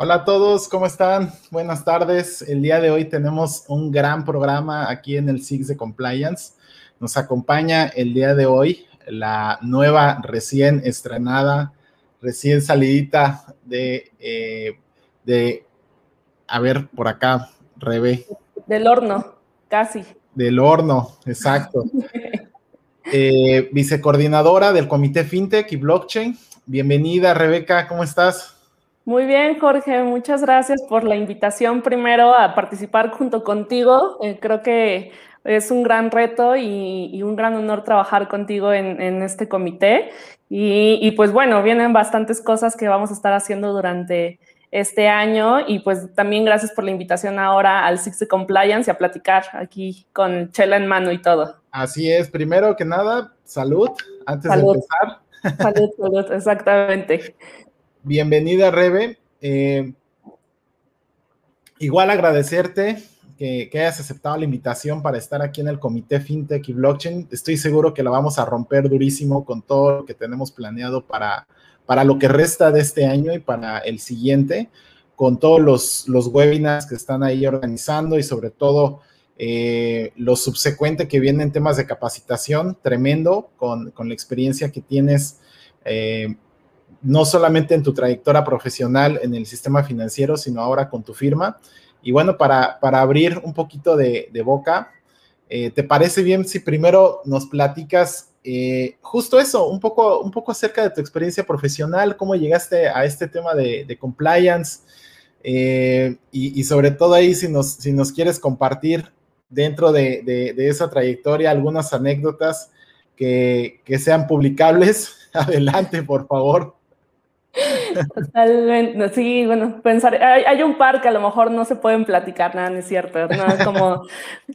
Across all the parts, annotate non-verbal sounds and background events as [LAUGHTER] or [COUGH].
Hola a todos, ¿cómo están? Buenas tardes. El día de hoy tenemos un gran programa aquí en el SIX de Compliance. Nos acompaña el día de hoy la nueva, recién estrenada, recién salidita de, eh, de a ver, por acá, Rebe. Del horno, casi. Del horno, exacto. [LAUGHS] eh, vicecoordinadora del Comité FinTech y Blockchain. Bienvenida, Rebeca, ¿cómo estás? Muy bien, Jorge, muchas gracias por la invitación primero a participar junto contigo. Eh, creo que es un gran reto y, un gran honor trabajar contigo en, este comité. Y, pues bueno, vienen bastantes cosas que vamos a estar haciendo durante este año y pues también gracias por la invitación ahora al Six Compliance y a platicar aquí con Chela en mano y todo. Así es, primero que nada, salud antes de empezar. Salud, salud, exactamente. Bienvenida, Rebe. Eh, igual agradecerte que, hayas aceptado la invitación para estar aquí en el Comité FinTech y Blockchain. Estoy seguro que la vamos a romper durísimo con todo lo que tenemos planeado para, para lo que resta de este año y para el siguiente, con todos los, los webinars que están ahí organizando y sobre todo eh, lo subsecuente que viene en temas de capacitación, tremendo, con, la experiencia que tienes. Eh, no solamente en tu trayectoria profesional en el sistema financiero, sino ahora con tu firma. Y bueno, para, para abrir un poquito de, boca, eh, ¿te parece bien si primero nos platicas eh, justo eso, un poco, un poco acerca de tu experiencia profesional, cómo llegaste a este tema de, compliance eh, y, sobre todo ahí si nos, si nos quieres compartir dentro de, esa trayectoria algunas anécdotas que, que sean publicables. [LAUGHS] Adelante, por favor. Sí, bueno, pensar, hay, un par que a lo mejor no se pueden platicar, nada, no es cierto, ¿no? Como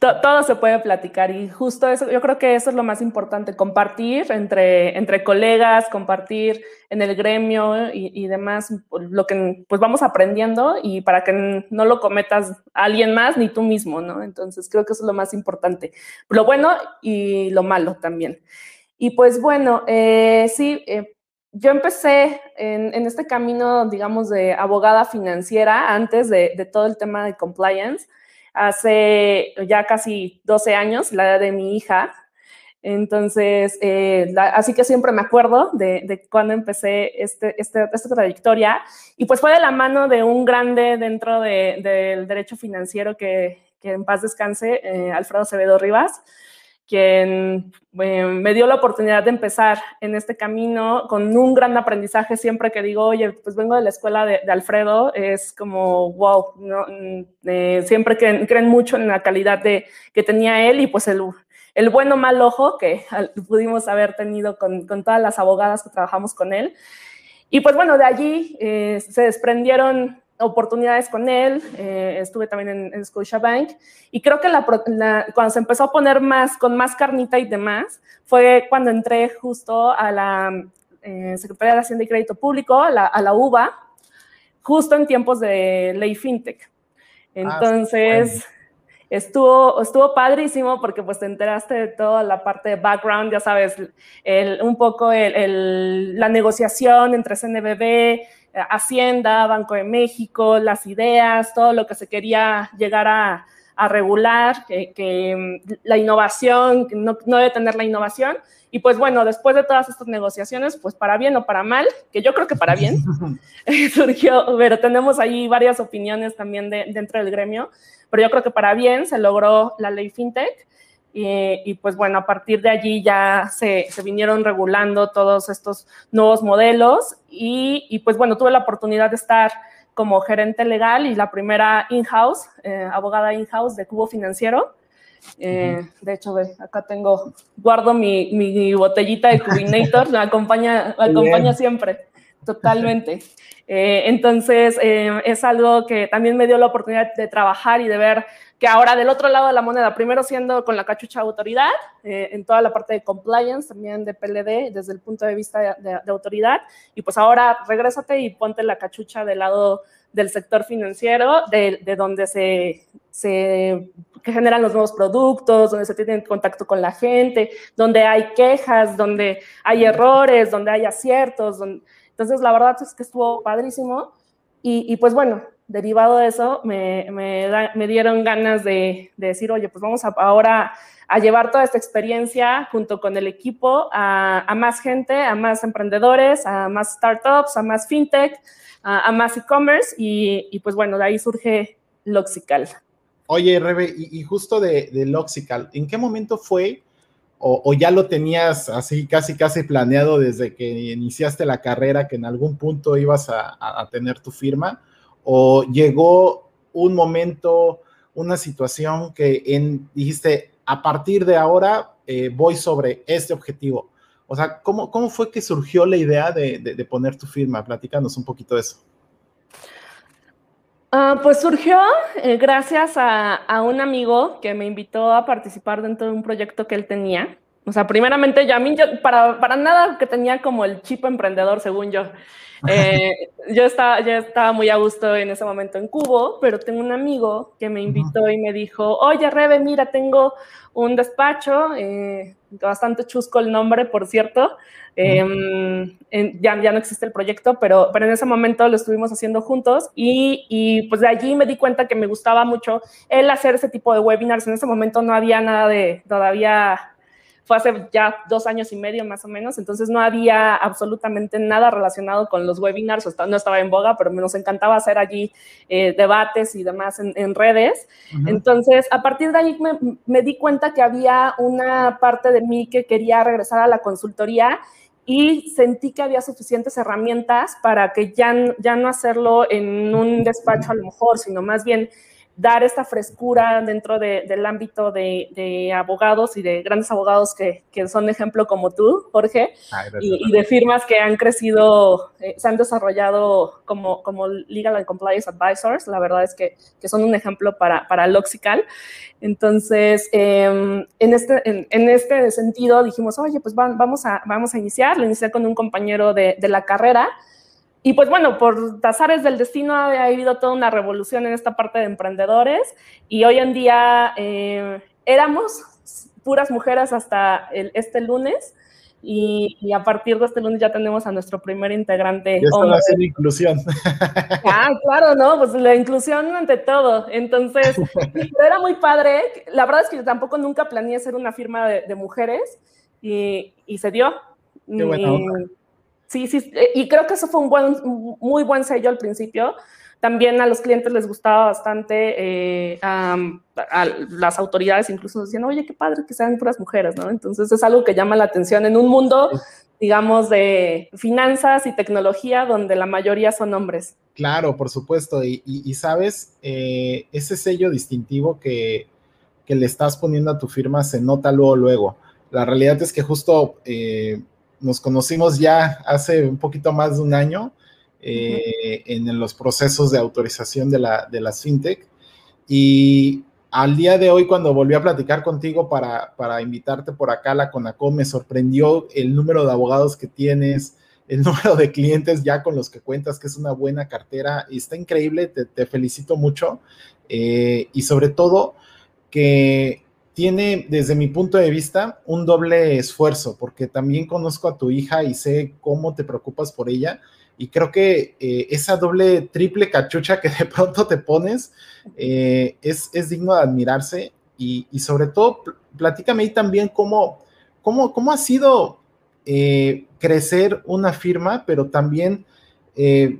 [LAUGHS] todo se puede platicar y justo eso, yo creo que eso es lo más importante, compartir entre, entre colegas, compartir en el gremio y, demás, lo que pues vamos aprendiendo y para que no lo cometas alguien más ni tú mismo, ¿no? Entonces creo que eso es lo más importante, lo bueno y lo malo también. Y pues bueno, eh, sí, eh, yo empecé en, este camino, digamos, de abogada financiera antes de, todo el tema de compliance, hace ya casi 12 años, la edad de mi hija. Entonces, eh, así que siempre me acuerdo de, cuando empecé este, este, esta trayectoria. Y pues fue de la mano de un grande dentro del derecho financiero que, en paz descanse, eh, Alfredo Acevedo Rivas quien eh, me dio la oportunidad de empezar en este camino con un gran aprendizaje siempre que digo, oye, pues vengo de la escuela de, Alfredo, es como, wow, ¿no? Mm, eh, siempre creen, creen, mucho en la calidad de, que tenía él y pues el, el bueno mal ojo que pudimos haber tenido con, con, todas las abogadas que trabajamos con él. Y pues bueno, de allí eh, se desprendieron oportunidades con él, eh, estuve también en, en Scotiabank y creo que la, cuando se empezó a poner más, con más carnita y demás, fue cuando entré justo a la eh, Secretaría de Hacienda y Crédito Público, a la, a la, UBA, justo en tiempos de ley FinTech. Ah, Entonces, estuvo, estuvo padrísimo porque pues te enteraste de toda la parte de background, ya sabes, el, un poco el, la negociación entre CNBB, Hacienda, Banco de México, las ideas, todo lo que se quería llegar a, regular, que, mm, la innovación, que no, debe tener la innovación. Y pues bueno, después de todas estas negociaciones, pues para bien o para mal, que yo creo que para bien, [LAUGHS] [LAUGHS] surgió, pero tenemos ahí varias opiniones también dentro del gremio, pero yo creo que para bien se logró la ley FinTech y, pues bueno, a partir de allí ya se, se vinieron regulando todos estos nuevos modelos y, pues bueno, tuve la oportunidad de estar como gerente legal y la primera in-house, eh, abogada in-house de Cubo Financiero. Eh, de hecho, acá tengo, guardo mi, mi botellita de Cubinator, me acompaña, me acompaña siempre, totalmente. Eh, entonces, es algo que también me dio la oportunidad de trabajar y de ver que ahora del otro lado de la moneda, primero siendo con la cachucha autoridad, eh, en toda la parte de compliance, también de PLD, desde el punto de vista de, autoridad, y pues ahora regrésate y ponte la cachucha del lado del sector financiero, de, de donde se, se generan los nuevos productos, donde se tiene contacto con la gente, donde hay quejas, donde hay errores, donde hay aciertos. Entonces, la verdad es que estuvo padrísimo Y, pues bueno, derivado de eso, me, dieron ganas de, decir, oye, pues vamos a, ahora a llevar toda esta experiencia junto con el equipo a, más gente, a más emprendedores, a más startups, a más fintech, a, más e-commerce y, pues bueno, de ahí surge Loxical. Oye, Rebe, y, justo de, Loxical, ¿en qué momento fue o, ya lo tenías así casi casi planeado desde que iniciaste la carrera que en algún punto ibas a, tener tu firma? ¿O llegó un momento, una situación que en, dijiste, a partir de ahora eh, voy sobre este objetivo? O sea, ¿cómo, ¿cómo, fue que surgió la idea de, poner tu firma? Platícanos un poquito de eso. Ah, pues surgió eh, gracias a, un amigo que me invitó a participar dentro de un proyecto que él tenía. O sea, primeramente, ya a mí, yo, para, para nada que tenía como el chip emprendedor, según yo. Eh, yo estaba, ya estaba muy a gusto en ese momento en Cubo, pero tengo un amigo que me invitó y me dijo, oye, Rebe, mira, tengo un despacho, eh, bastante chusco el nombre, por cierto. Em, ya, ya no existe el proyecto, pero, pero en ese momento lo estuvimos haciendo juntos y, y, pues de allí me di cuenta que me gustaba mucho el hacer ese tipo de webinars. En ese momento no había nada de todavía fue hace ya dos años y medio más o menos, entonces no había absolutamente nada relacionado con los webinars, no estaba en boga, pero nos encantaba hacer allí eh, debates y demás en, redes. Entonces, a partir de ahí me, me di cuenta que había una parte de mí que quería regresar a la consultoría y sentí que había suficientes herramientas para que ya, ya no hacerlo en un despacho a lo mejor, sino más bien dar esta frescura dentro del ámbito de, abogados y de grandes abogados que, son ejemplo como tú, Jorge, y, de firmas que han crecido, eh, se han desarrollado como, como Legal and Compliance Advisors. La verdad es que, son un ejemplo para, para Loxical. Entonces, em, en, este, en, este sentido dijimos, oye, pues vamos a, vamos a iniciar. Lo inicié con un compañero de, de la carrera y pues bueno, por tazares del destino ha habido toda una revolución en esta parte de emprendedores y hoy en día eh, éramos puras mujeres hasta el, este lunes y, a partir de este lunes ya tenemos a nuestro primer integrante. Y esto va a ser inclusión. [LAUGHS] Ah, claro, ¿no? Pues la inclusión ante todo. Entonces, [LAUGHS] era muy padre. La verdad es que yo tampoco nunca planeé ser una firma de, mujeres y, y, se dio. Qué buena Sí, sí, eh, y creo que eso fue un buen, muy buen sello al principio. También a los clientes les gustaba bastante, eh, a, las autoridades incluso decían, oye, qué padre que sean puras mujeres, ¿no? Entonces es algo que llama la atención en un mundo, digamos, de finanzas y tecnología donde la mayoría son hombres. Claro, por supuesto. Y, sabes, eh, ese sello distintivo que, que, le estás poniendo a tu firma se nota luego, luego. La realidad es que justo nos conocimos ya hace un poquito más de un año eh, en los procesos de autorización de, la, de las fintech. Y al día de hoy, cuando volví a platicar contigo para, para invitarte por acá a la Conacom, me sorprendió el número de abogados que tienes, el [LAUGHS] número de clientes ya con los que cuentas, que es una buena cartera. Y está increíble, te, felicito mucho. Eh, y sobre todo que tiene, desde mi punto de vista, un doble esfuerzo, porque también conozco a tu hija y sé cómo te preocupas por ella. Y creo que eh, esa doble, triple cachucha que [LAUGHS] de pronto te pones eh, es, digno de admirarse. Y, sobre todo, platícame ahí también cómo, cómo, cómo ha sido eh, crecer una firma, pero también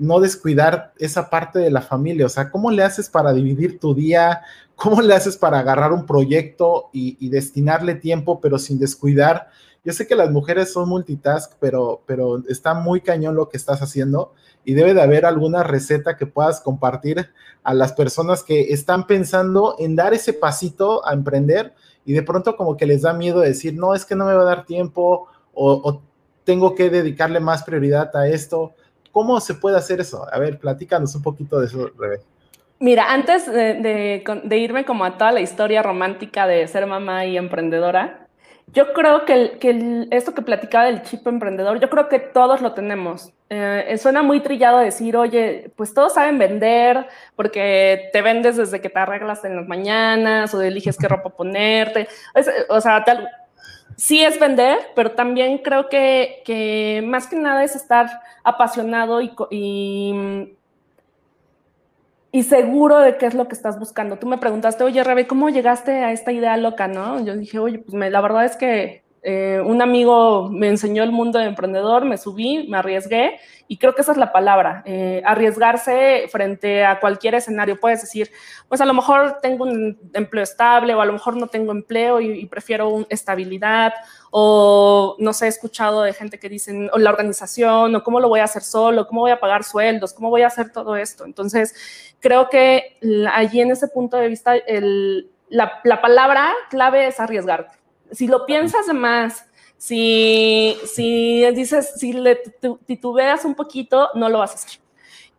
no descuidar esa parte de la familia. O sea, ¿cómo le haces para dividir tu día? ¿Cómo le haces para agarrar un proyecto y, destinarle tiempo, pero sin descuidar? Yo sé que las mujeres son multitask, pero, pero está muy cañón lo que estás haciendo y debe de haber alguna receta que puedas compartir a las personas que están pensando en dar ese pasito a emprender y de pronto como que les da miedo decir, no, es que no me va a dar tiempo o, o tengo que dedicarle más prioridad a esto. ¿Cómo se puede hacer eso? A ver, platícanos un poquito de eso, Rebe. Mira, antes de, irme como a toda la historia romántica de ser mamá y emprendedora, yo creo que, esto que platicaba del chip emprendedor, yo creo que todos lo tenemos. Eh, suena muy trillado decir, oye, pues todos saben vender porque te vendes desde que te arreglas en las mañanas o eliges qué ropa ponerte. o sea, sí es vender, pero también creo que, más que nada es estar apasionado y y seguro de qué es lo que estás buscando. Tú me preguntaste, oye, Rebe, ¿cómo llegaste a esta idea loca, no? Yo dije, oye, pues la verdad es que eh, un amigo me enseñó el mundo de emprendedor, me subí, me arriesgué y creo que esa es la palabra, eh, arriesgarse frente a cualquier escenario. Puedes decir, pues a lo mejor tengo un empleo estable o a lo mejor no tengo empleo y, prefiero estabilidad o no sé, he escuchado de gente que dicen, o la organización, o cómo lo voy a hacer solo, cómo voy a pagar sueldos, cómo voy a hacer todo esto. Entonces, creo que allí en ese punto de vista, la, palabra clave es arriesgarte. Si lo piensas más, si, si dices, si le titubeas un poquito, no lo vas a hacer.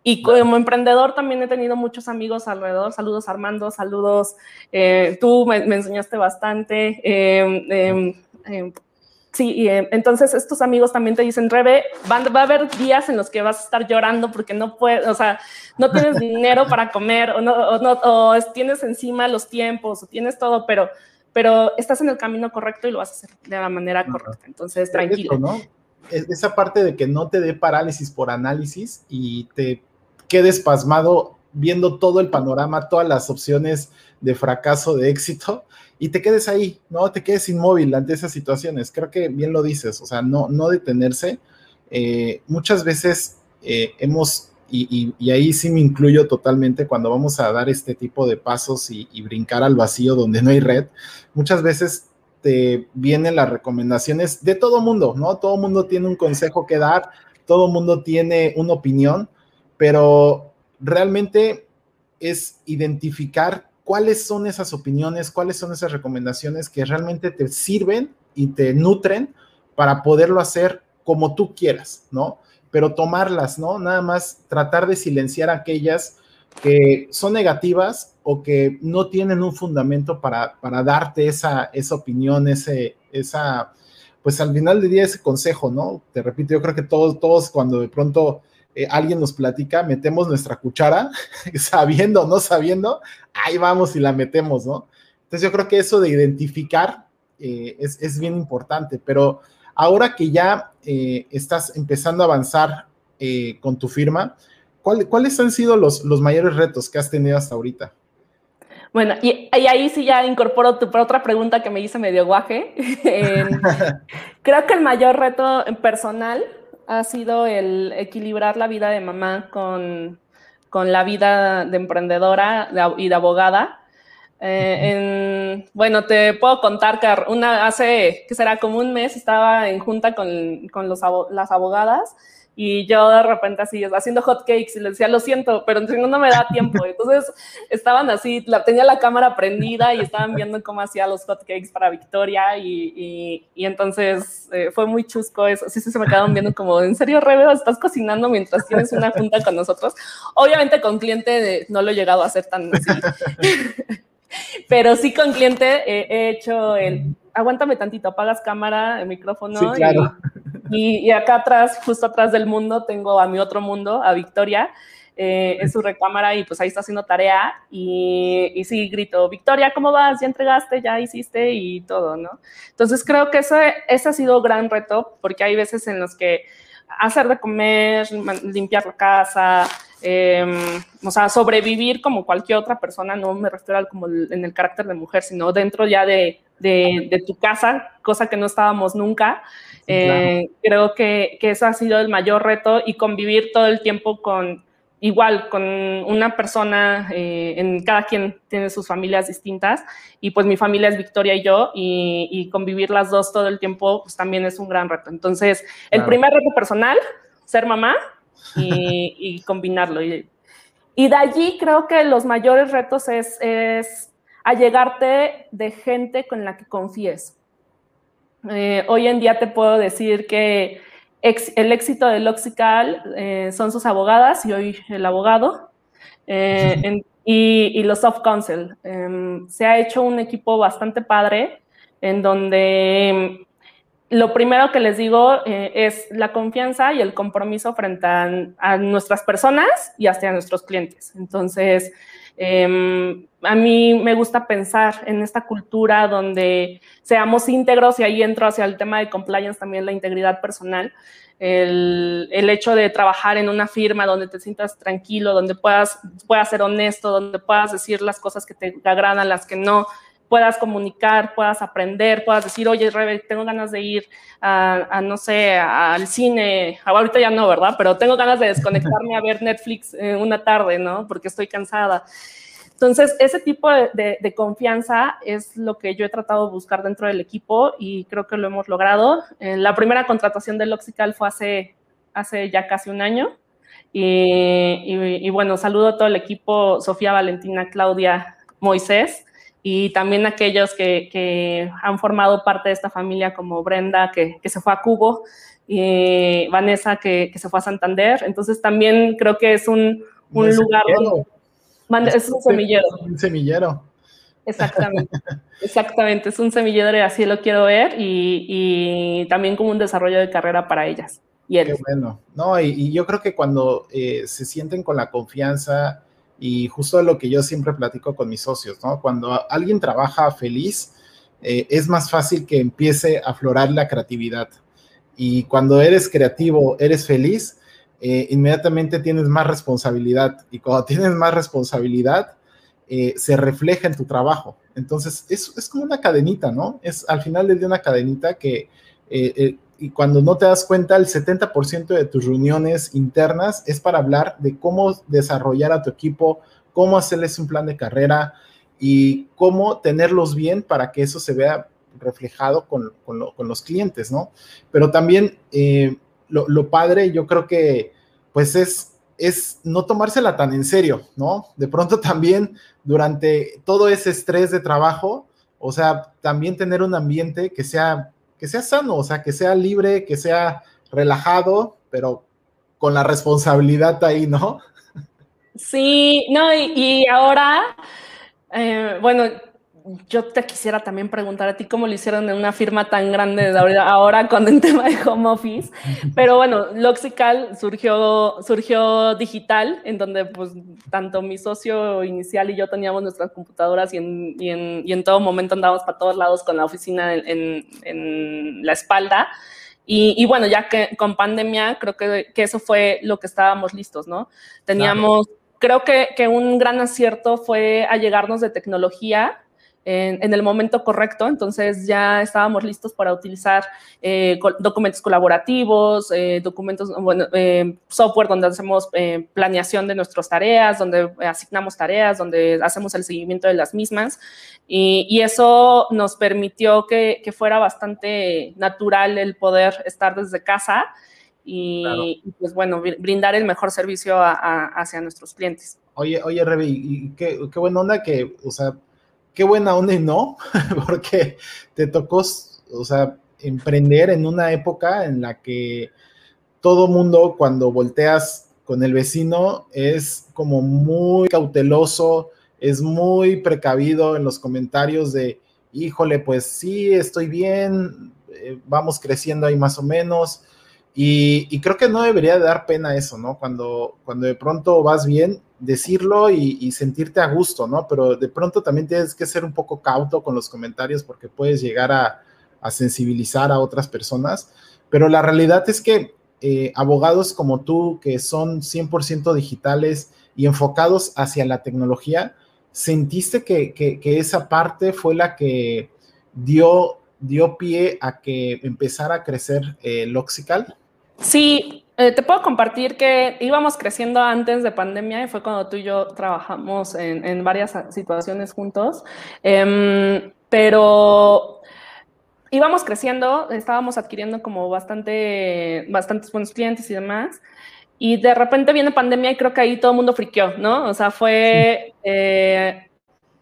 Y como emprendedor también he tenido muchos amigos alrededor. Saludos Armando, saludos. Eh, tú me, enseñaste bastante. Em, em, Sí, eh, entonces estos amigos también te dicen, Rebe, va a haber días en los que vas a estar llorando porque no puedes, o sea, no tienes [LAUGHS] dinero para comer o, no, o, tienes encima los tiempos o tienes todo, pero, pero estás en el camino correcto y lo vas a hacer de la manera correcta. Entonces, tranquilo. ¿no? Esa parte de que no te dé parálisis por análisis y te quedes pasmado viendo todo el panorama, todas las opciones de fracaso, de éxito, y te quedes ahí, ¿no? Te quedes inmóvil ante esas situaciones. Creo que bien lo dices, o sea, no, no detenerse. Eh, muchas veces eh, hemos, y, ahí sí me incluyo totalmente cuando vamos a dar este tipo de pasos y, brincar al vacío donde no hay red, muchas veces te vienen las recomendaciones de todo mundo, ¿no? Todo mundo tiene un consejo que dar, todo mundo tiene una opinión, pero realmente es identificar cuáles son esas opiniones, cuáles son esas recomendaciones que realmente te sirven y te nutren para poderlo hacer como tú quieras, ¿no? Pero tomarlas, ¿no? Nada más tratar de silenciar aquellas que son negativas o que no tienen un fundamento para, para darte esa, esa opinión, ese, esa, pues al final del día ese consejo, ¿no? Te repito, yo creo que todos, todos cuando de pronto eh, alguien nos platica, metemos nuestra cuchara, [LAUGHS] sabiendo o no sabiendo, ahí vamos y la metemos, ¿no? Entonces yo creo que eso de identificar eh, es, bien importante, pero ahora que ya eh, estás empezando a avanzar con tu firma, ¿cuáles han sido los, los mayores retos que has tenido hasta ahorita? Bueno, y, ahí sí ya incorporo tu otra pregunta que me hice medio guaje. [LAUGHS] creo que el mayor reto personal ha sido el equilibrar la vida de mamá con, la vida de emprendedora y de abogada. Eh, bueno, te puedo contar que una, hace, que será como un mes, estaba en junta con, con los, las abogadas y yo de repente así haciendo hot cakes y le decía, lo siento, pero no me da tiempo. Entonces estaban así, la, tenía la cámara prendida y estaban viendo cómo hacía los hot cakes para Victoria y, y, entonces eh, fue muy chusco eso. Sí, sí, se me quedaron viendo como, ¿en serio, Rebe, estás cocinando mientras tienes una junta con nosotros? Obviamente con cliente no lo he llegado a hacer tan así. [LAUGHS] [LAUGHS] pero sí con cliente he hecho el, aguántame tantito, apagas cámara, el micrófono sí, claro. Y, acá atrás, justo atrás del mundo, tengo a mi otro mundo, a Victoria, eh, en su recámara y pues ahí está haciendo tarea y, y, sí, grito, Victoria, ¿cómo vas? ¿Ya entregaste? ¿Ya hiciste? Y todo, ¿no? Entonces creo que ese, ese ha sido un gran reto porque hay veces en los que hacer de comer, limpiar la casa, em, o sea, sobrevivir como cualquier otra persona, no me refiero al como en el carácter de mujer, sino dentro ya de, de, de tu casa, cosa que no estábamos nunca. Eh, creo que, que ese ha sido el mayor reto y convivir todo el tiempo con, igual, con una persona, eh, en cada quien tiene sus familias distintas y pues mi familia es Victoria y yo y, convivir las dos todo el tiempo pues también es un gran reto. Entonces, el primer reto personal, ser mamá y, combinarlo. Y, y, de allí creo que los mayores retos es, es allegarte de gente con la que confíes. Eh, hoy en día te puedo decir que el éxito de Loxical eh, son sus abogadas y hoy el abogado eh, y, los soft counsel. Em, se ha hecho un equipo bastante padre en donde lo primero que les digo es la confianza y el compromiso frente a, nuestras personas y hasta a nuestros clientes. Entonces, Em, a mí me gusta pensar en esta cultura donde seamos íntegros y ahí entro hacia el tema de compliance también la integridad personal. El, el, hecho de trabajar en una firma donde te sientas tranquilo, donde puedas, puedas ser honesto, donde puedas decir las cosas que te agradan, las que no, puedas comunicar, puedas aprender, puedas decir, oye, Rebe, tengo ganas de ir a, no sé, al cine, ahorita ya no, ¿verdad? Pero tengo ganas de desconectarme a ver Netflix una tarde, ¿no? Porque estoy cansada. Entonces, ese tipo de, confianza es lo que yo he tratado de buscar dentro del equipo y creo que lo hemos logrado. Eh, la primera contratación de Loxical fue hace, hace ya casi un año. Y, y bueno, saludo a todo el equipo, Sofía, Valentina, Claudia, Moisés y también aquellos que, han formado parte de esta familia, como Brenda, que, se fue a Cubo, y Vanessa, que, se fue a Santander. Entonces también creo que es un, lugar es, un semillero. Un semillero. Exactamente, [LAUGHS] exactamente, es un semillero y así lo quiero ver y, también como un desarrollo de carrera para ellas. Y Qué bueno, no, y, yo creo que cuando eh, se sienten con la confianza y justo lo que yo siempre platico con mis socios, ¿no? Cuando alguien trabaja feliz, eh, es más fácil que empiece a aflorar la creatividad. Y cuando eres creativo, eres feliz, eh, inmediatamente tienes más responsabilidad. Y cuando [LAUGHS] tienes más responsabilidad, eh, se refleja en tu trabajo. Entonces, es, es, como una cadenita, ¿no? Es al final día una cadenita que y cuando no te das cuenta, el 70% de tus reuniones internas es para hablar de cómo desarrollar a tu equipo, cómo hacerles un plan de carrera y cómo tenerlos bien para que eso se vea reflejado con, los clientes, ¿no? Pero también eh, lo, padre, yo creo que pues es, es no tomársela tan en serio, ¿no? De pronto también durante todo ese estrés de trabajo, o sea, también tener un ambiente que sea que sea sano, o sea, que sea libre, que sea relajado, pero con la responsabilidad ahí, ¿no? Sí, no, y, ahora, eh, bueno, yo te quisiera también preguntar a ti cómo lo hicieron en una firma tan grande de [LAUGHS] ahora con el tema de home office. Pero bueno, Loxical surgió, surgió digital, en donde pues tanto mi socio inicial y yo teníamos nuestras computadoras y en, y en, y en todo momento andábamos para todos lados con la oficina en, en la espalda. Y, y, bueno, ya que con pandemia, creo que, que, eso fue lo que estábamos listos, ¿no? Teníamos, creo que, que un gran acierto fue allegarnos de tecnología en, el momento correcto, entonces ya estábamos listos para utilizar eh, documentos colaborativos, eh, documentos, bueno, eh, software donde hacemos planeación de nuestras tareas, donde asignamos tareas, donde hacemos el seguimiento de las mismas. Y, eso nos permitió que, fuera bastante natural el poder estar desde casa y, pues bueno, brindar el mejor servicio hacia nuestros clientes. Oye, oye, Revi, y qué, qué buena onda que, o sea, qué buena onda y no, [LAUGHS] porque te tocó, o sea, emprender en una época en la que todo mundo cuando volteas con el vecino es como muy cauteloso, es muy precavido en los comentarios de, híjole, pues sí, estoy bien, eh, vamos creciendo ahí más o menos. Y, creo que no debería dar pena eso, ¿no? Cuando, cuando de pronto vas bien, decirlo y, sentirte a gusto, ¿no? Pero de pronto también tienes que ser un poco cauto con los comentarios porque puedes llegar a, sensibilizar a otras personas. Pero la realidad es que eh, abogados como tú, que son 100% digitales y enfocados hacia la tecnología, ¿sentiste que, esa parte fue la que dio, dio pie a que empezara a crecer eh, Loxical? Sí, eh, te puedo compartir que íbamos creciendo antes de pandemia y fue cuando tú y yo trabajamos en, varias situaciones juntos, em, pero íbamos creciendo, estábamos adquiriendo como bastante, bastantes buenos clientes y demás. Y de repente viene pandemia y creo que ahí todo el mundo friqueó, ¿no? O sea, fue, eh,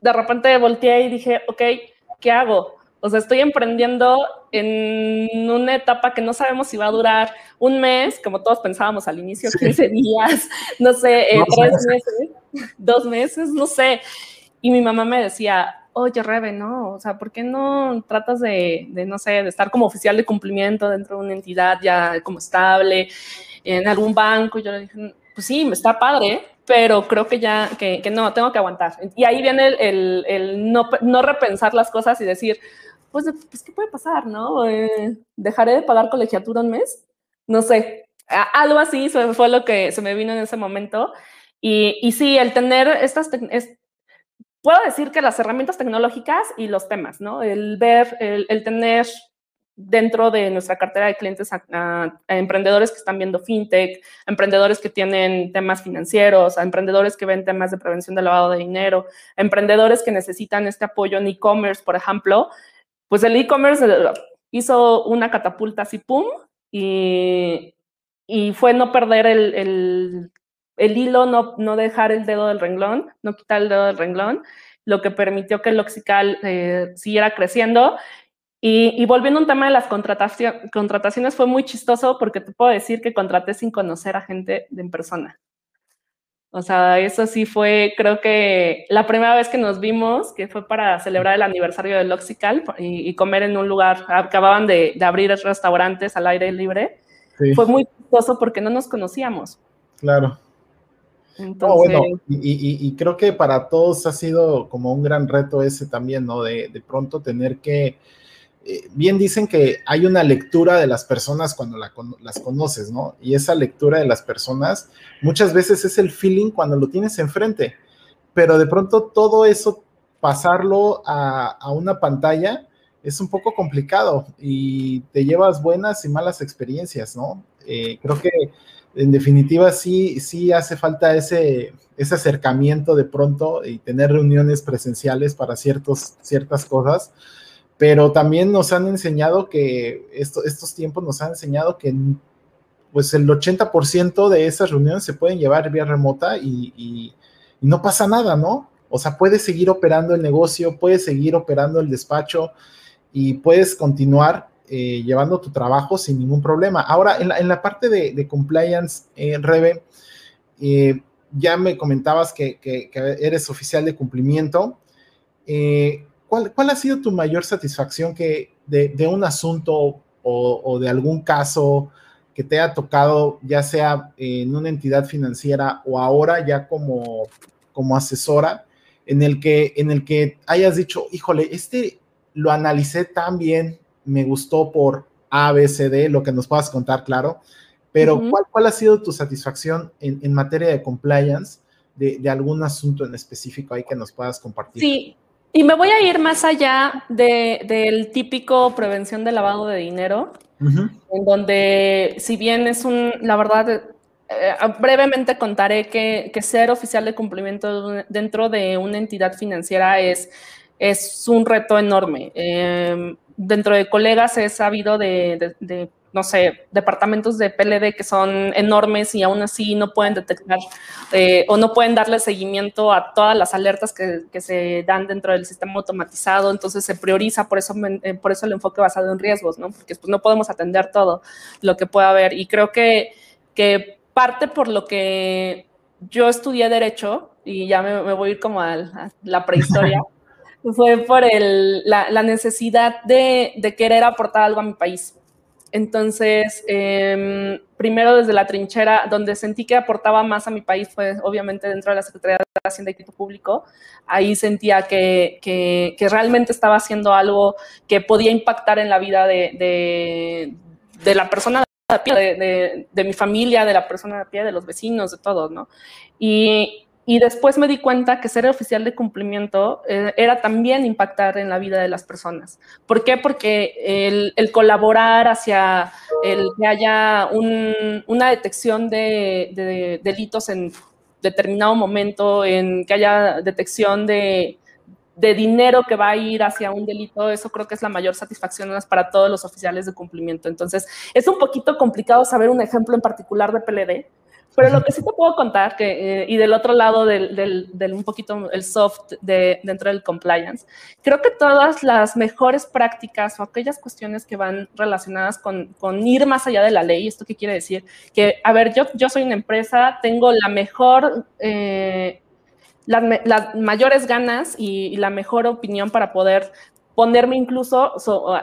de repente volteé y dije, ok, ¿qué hago? O sea, estoy emprendiendo en una etapa que no sabemos si va a durar un mes, como todos pensábamos al inicio, 15 días, no sé, eh, tres meses, dos meses, no sé. Y mi mamá me decía, oye, Rebe, no, o sea, ¿por qué no tratas de, de, no sé, de estar como oficial de cumplimiento dentro de una entidad ya como estable, en algún banco? Y yo le dije, pues sí, me está padre, pero creo que ya, que, no, tengo que aguantar. Y ahí viene el, no, no, repensar las cosas y decir, pues, pues ¿qué puede pasar, no? Eh, ¿Dejaré de pagar colegiatura un mes? No sé, algo así fue lo que se me vino en ese momento. Y, y sí, el tener estas, es, puedo decir que las herramientas tecnológicas y los temas, ¿no? El ver, el, tener dentro de nuestra cartera de clientes a, emprendedores que están viendo fintech, a emprendedores que tienen temas financieros, a emprendedores que ven temas de prevención del lavado de dinero, a emprendedores que necesitan este apoyo en e-commerce, por ejemplo, pues el e-commerce eh, hizo una catapulta así, ¡pum! Y, y fue no perder el, el, hilo, no, no dejar el dedo del renglón, no quitar el dedo del renglón, lo que permitió que el Loxical eh, siguiera creciendo y, volviendo a un tema de las contrataciones, fue muy chistoso porque te puedo decir que contraté sin conocer a gente en persona. O sea, eso sí fue, creo que la primera vez que nos vimos, que fue para celebrar el aniversario del Loxical y, comer en un lugar, acababan de, abrir restaurantes al aire libre, fue muy chistoso porque no nos conocíamos. Claro. Entonces, bueno, y, creo que para todos ha sido como un gran reto ese también, ¿no? De, de pronto tener que eh, bien dicen que hay una lectura de las personas cuando las conoces, ¿no? Y esa lectura de las personas muchas veces es el feeling cuando lo tienes enfrente, pero de pronto todo eso, pasarlo a, una pantalla, es un poco complicado y te llevas buenas y malas experiencias, ¿no? Eh, creo que en definitiva sí, sí hace falta ese, ese acercamiento de pronto y tener reuniones presenciales para ciertos, ciertas cosas pero también nos han enseñado que estos tiempos nos han enseñado que pues el 80% de esas reuniones se pueden llevar vía remota y, no pasa nada, ¿no? O sea, puedes seguir operando el negocio, puedes seguir operando el despacho y puedes continuar eh, llevando tu trabajo sin ningún problema. Ahora, en la, parte de, compliance, eh, Rebe, eh, ya me comentabas que, eres oficial de cumplimiento. ¿Cuál, ha sido tu mayor satisfacción que de, un asunto o, de algún caso que te haya tocado, ya sea en una entidad financiera o ahora ya como, como asesora, en el, que, en el que hayas dicho, híjole, este lo analicé tan bien, me gustó por A, B, C, D, lo que nos puedas contar, claro, pero ¿cuál, ¿cuál, ha sido tu satisfacción en, materia de compliance de, de, algún asunto en específico ahí que nos puedas compartir? Sí, y me voy a ir más allá del típico prevención de lavado de dinero, en donde si bien es un, la verdad, eh, brevemente contaré que, ser oficial de cumplimiento dentro de una entidad financiera es, es un reto enorme. Em, dentro de colegas he sabido de no sé, departamentos de PLD que son enormes y aún así no pueden detectar eh, o no pueden darle seguimiento a todas las alertas que, se dan dentro del sistema automatizado. Entonces se prioriza, por eso, eh, por eso el enfoque basado en riesgos, ¿no? Porque pues, no podemos atender todo lo que pueda haber. Y creo que, que parte por lo que yo estudié Derecho, y ya me, voy a ir como a, la prehistoria. [LAUGHS] fue por el, la, necesidad de, de querer aportar algo a mi país. Entonces, em, primero desde la trinchera, donde sentí que aportaba más a mi país fue obviamente dentro de la Secretaría de Hacienda y Crédito Público. Ahí sentía que, realmente estaba haciendo algo que podía impactar en la vida de, la persona de, de, de, mi familia, de la persona de pie, de los vecinos, de todos, ¿no? Y, y después me di cuenta que ser oficial de cumplimiento eh, era también impactar en la vida de las personas. ¿Por qué? Porque el, colaborar hacia el que haya una detección de, delitos en determinado momento, en que haya detección de, dinero que va a ir hacia un delito, eso creo que es la mayor satisfacción para todos los oficiales de cumplimiento. Entonces, es un poquito complicado saber un ejemplo en particular de PLD, pero lo que sí te puedo contar, que, eh, y del otro lado del, del, un poquito el soft de, dentro del compliance, creo que todas las mejores prácticas o aquellas cuestiones que van relacionadas con, con ir más allá de la ley, ¿esto qué quiere decir? Que, a ver, yo, yo soy una empresa, tengo la mejor... Eh, las, mayores ganas y, la mejor opinión para poder ponerme incluso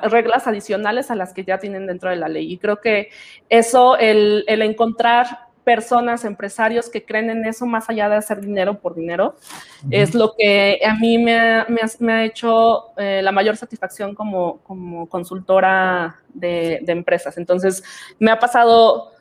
reglas adicionales a las que ya tienen dentro de la ley. Y creo que eso, el, el encontrar personas, empresarios que creen en eso más allá de hacer dinero por dinero. Es lo que a mí me ha, hecho eh, la mayor satisfacción como, como consultora de, de, empresas. Entonces, me ha pasado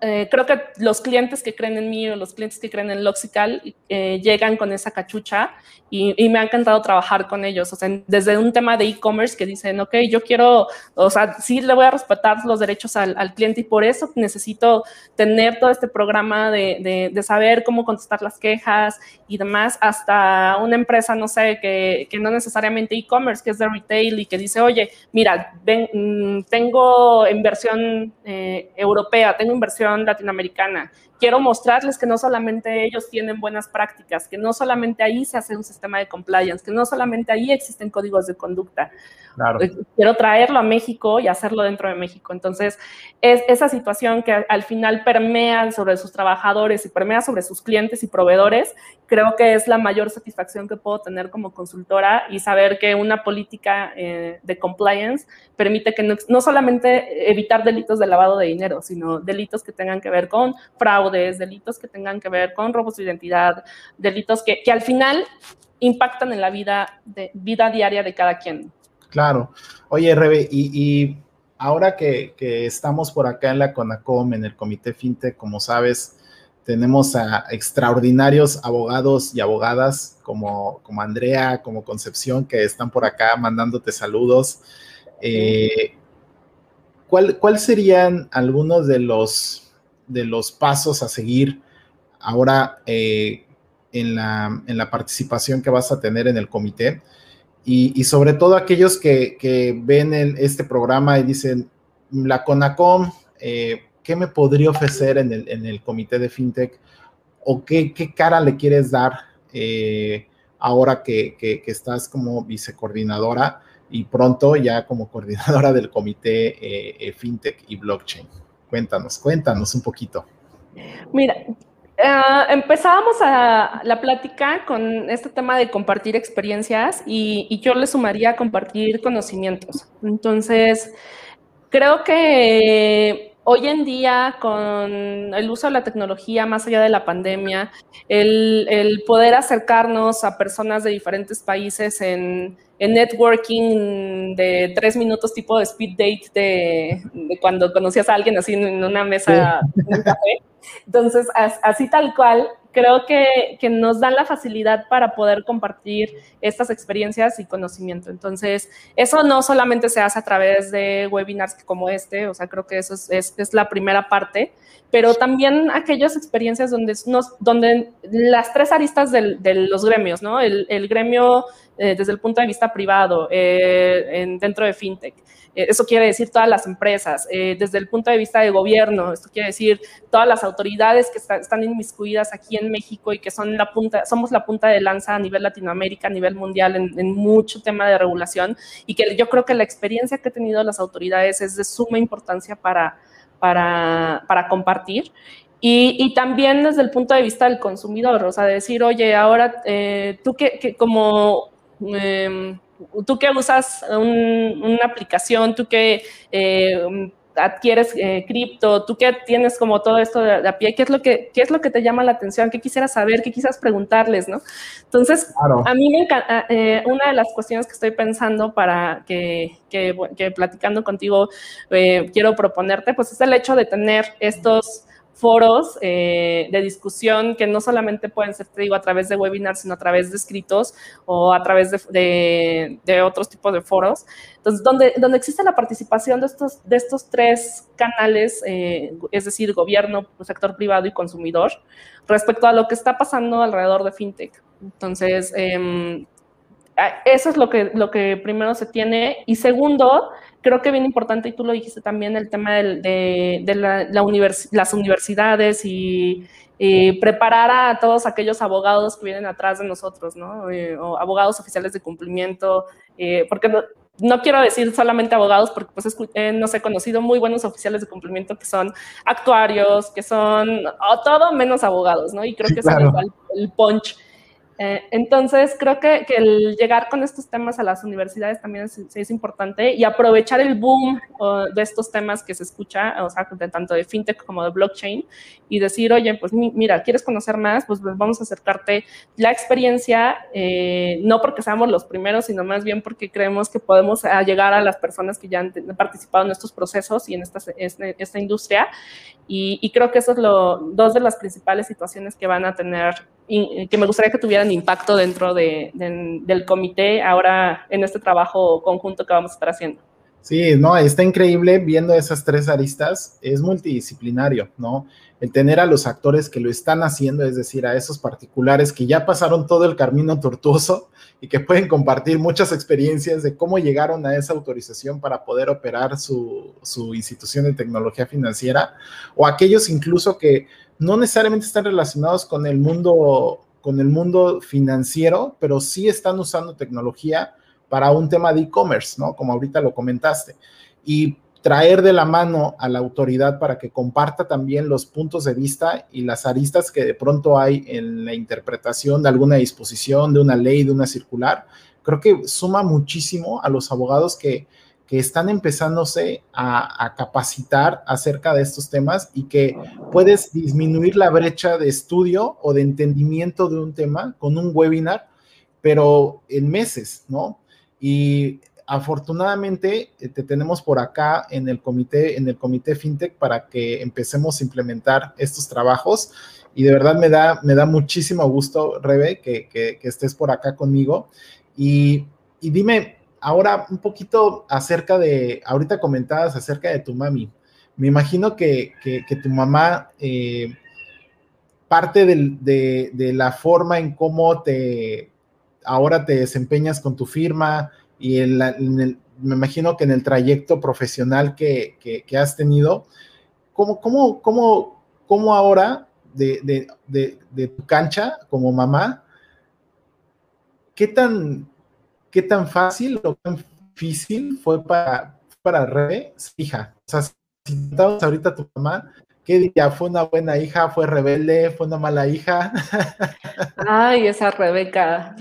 eh, creo que los clientes que creen en mí o los clientes que creen en Loxical eh, llegan con esa cachucha y, me ha encantado trabajar con ellos. O sea, desde un tema de e-commerce que dicen, ok, yo quiero, o sea, sí le voy a respetar los derechos al, cliente y por eso necesito tener todo este programa de, de, saber cómo contestar las quejas y demás, hasta una empresa, no sé, que, que no necesariamente e-commerce, que es de retail y que dice, oye, mira, ven, mm, tengo inversión eh, europea, tengo inversión latinoamericana. Quiero mostrarles que no solamente ellos tienen buenas prácticas, que no solamente ahí se hace un sistema de compliance, que no solamente ahí existen códigos de conducta. Eh, quiero traerlo a México y hacerlo dentro de México. Entonces, es esa situación que al final permea sobre sus trabajadores y permea sobre sus clientes y proveedores, creo que es la mayor satisfacción que puedo tener como consultora y saber que una política eh, de compliance permite que no, solamente evitar delitos de lavado de dinero, sino delitos que tengan que ver con fraudes, delitos que tengan que ver con robos de identidad, delitos que, que al final impactan en la vida, de, vida diaria de cada quien. Claro. Oye, Rebe, y, ahora que, estamos por acá en la CONACOM, en el Comité FinTech, como sabes, tenemos a extraordinarios abogados y abogadas como, como Andrea, como Concepción, que están por acá mandándote saludos. Eh, ¿cuál, ¿Cuál serían algunos de los, de los pasos a seguir ahora eh, en, la, en la participación que vas a tener en el comité? Y, sobre todo aquellos que, ven este programa y dicen, la CONACOM, eh, ¿qué me podría ofrecer en el, comité de FinTech? ¿O qué, cara le quieres dar eh, ahora que, estás como vicecoordinadora y pronto ya como coordinadora del comité FinTech y Blockchain? Cuéntanos, cuéntanos un poquito. Mira, Uh, empezábamos a la plática con este tema de compartir experiencias y, yo le sumaría compartir conocimientos. Entonces, creo que hoy en día con el uso de la tecnología más allá de la pandemia, el, poder acercarnos a personas de diferentes países en, networking de tres minutos tipo de speed date de, cuando conocías a alguien así en una mesa en un café entonces, así tal cual, creo que, que, nos dan la facilidad para poder compartir estas experiencias y conocimiento. Entonces, eso no solamente se hace a través de webinars como este, o sea, creo que eso es, es, la primera parte, pero también aquellas experiencias donde, nos, donde las tres aristas del, de los gremios, ¿no? El, el gremio eh, desde el punto de vista privado, eh, en, dentro de FinTech. Eh, eso quiere decir todas las empresas. desde el punto de vista de gobierno, esto quiere decir todas las autoridades que están inmiscuidas aquí en México y que son la punta, somos la punta de lanza a nivel Latinoamérica, a nivel mundial, en, mucho tema de regulación. Y que yo creo que la experiencia que han tenido las autoridades es de suma importancia para, para, para compartir. Y, también desde el punto de vista del consumidor, o sea, decir, oye, ahora tú que, que, como Em, tú que usas una aplicación, tú que eh, adquieres eh, cripto, tú que tienes como todo esto de, a pie, ¿qué es, lo que, ¿qué es lo que te llama la atención? ¿Qué quisieras saber? ¿Qué quisieras preguntarles? ¿no? Entonces, a mí me encanta, eh, una de las cuestiones que estoy pensando para que, que, que platicando contigo quiero proponerte, pues es el hecho de tener estos foros eh, de discusión que no solamente pueden ser, te digo, a través de webinars, sino a través de escritos o a través de, de, otros tipos de foros. Entonces, donde, donde existe la participación de estos, de estos tres canales, eh, es decir, gobierno, sector privado y consumidor, respecto a lo que está pasando alrededor de FinTech. Entonces, em, eso es lo que, lo que primero se tiene. Y segundo, creo que bien importante, y tú lo dijiste también, el tema de, la, las universidades y, preparar a todos aquellos abogados que vienen atrás de nosotros, ¿no? Eh, o abogados oficiales de cumplimiento, eh, porque no, quiero decir solamente abogados, porque pues eh, no sé, he conocido muy buenos oficiales de cumplimiento que son actuarios, que son todo menos abogados, ¿no? Y creo que es el punch Eh, entonces, creo que, el llegar con estos temas a las universidades también es, importante y aprovechar el boom de estos temas que se escucha, o sea, de, tanto de fintech como de blockchain, y decir, oye, pues mira, ¿quieres conocer más? Pues, pues vamos a acercarte la experiencia, eh, no porque seamos los primeros, sino más bien porque creemos que podemos llegar a las personas que ya han participado en estos procesos y en esta, esta industria. Y, y creo que eso es lo, dos de las principales situaciones que van a tener que me gustaría que tuvieran impacto dentro de, del comité ahora en este trabajo conjunto que vamos a estar haciendo. Sí, no, está increíble viendo esas tres aristas, es multidisciplinario, ¿no? El tener a los actores que lo están haciendo, es decir, a esos particulares que ya pasaron todo el camino tortuoso y que pueden compartir muchas experiencias de cómo llegaron a esa autorización para poder operar su, su institución de tecnología financiera, o aquellos incluso que no necesariamente están relacionados con el mundo, con el mundo financiero, pero sí están usando tecnología para un tema de e-commerce, ¿no? Como ahorita lo comentaste. Y traer de la mano a la autoridad para que comparta también los puntos de vista y las aristas que de pronto hay en la interpretación de alguna disposición, de una ley, de una circular, creo que suma muchísimo a los abogados que, que están empezándose a, capacitar acerca de estos temas y que puedes disminuir la brecha de estudio o de entendimiento de un tema con un webinar, pero en meses, ¿no? Y afortunadamente eh, te tenemos por acá en el comité, en el comité FinTech para que empecemos a implementar estos trabajos. Y de verdad me da, me da muchísimo gusto, Rebe, que, estés por acá conmigo. Y dime, ahora un poquito acerca de, ahorita comentabas acerca de tu mami. Me imagino que, tu mamá, eh, parte de, la forma en cómo te, ahora te desempeñas con tu firma y me imagino que en el trayecto profesional que, has tenido, ¿cómo, cómo, cómo, cómo ahora de, de tu cancha como mamá, qué tan, ¿qué tan fácil o tan difícil fue para, para Rebe, hija? O sea, si estamos ahorita tu mamá, ¿qué diría? ¿Fue una buena hija? ¿Fue rebelde? ¿Fue una mala hija? [LAUGHS] Ay, esa Rebeca.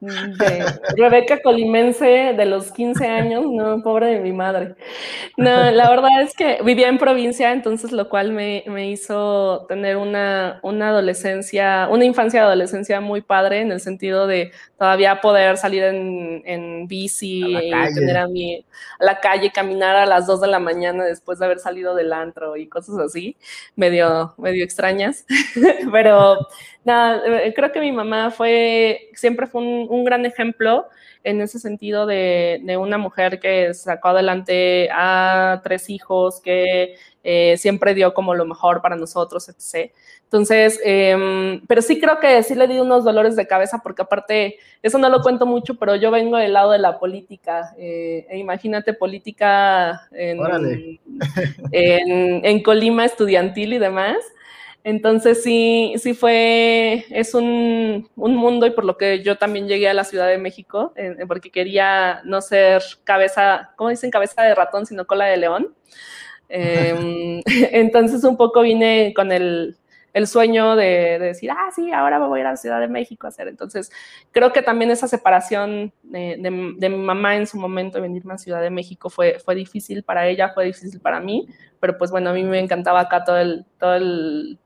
De Rebeca Colimense de los 15 años, no, pobre de mi madre. No, la verdad es que vivía en provincia, entonces lo cual me, me hizo tener una, una, adolescencia, una infancia y adolescencia muy padre en el sentido de todavía poder salir en, en bici y tener a la calle, caminar a las 2 de la mañana después de haber salido del antro y cosas así, medio, medio extrañas. [LAUGHS] Pero nada, eh, creo que mi mamá fue, siempre fue un, gran ejemplo en ese sentido de, de, una mujer que sacó adelante a tres hijos, que eh, siempre dio como lo mejor para nosotros, etc. Entonces, em, pero sí creo que sí le di unos dolores de cabeza porque aparte, eso no lo cuento mucho, pero yo vengo del lado de la política. Eh, e imagínate política en, [LAUGHS] en, Colima estudiantil y demás. Entonces sí, sí fue, es un, un, mundo y por lo que yo también llegué a la Ciudad de México, porque quería no ser cabeza, ¿cómo dicen? Cabeza de ratón, sino cola de león. Em, [LAUGHS] entonces un poco vine con el, el sueño de, decir, ah, sí, ahora voy a ir a la Ciudad de México a hacer. Entonces, creo que también esa separación de, de, mi mamá en su momento de venirme a Ciudad de México fue, fue difícil para ella, fue difícil para mí, pero pues bueno, a mí me encantaba acá todo el, todo el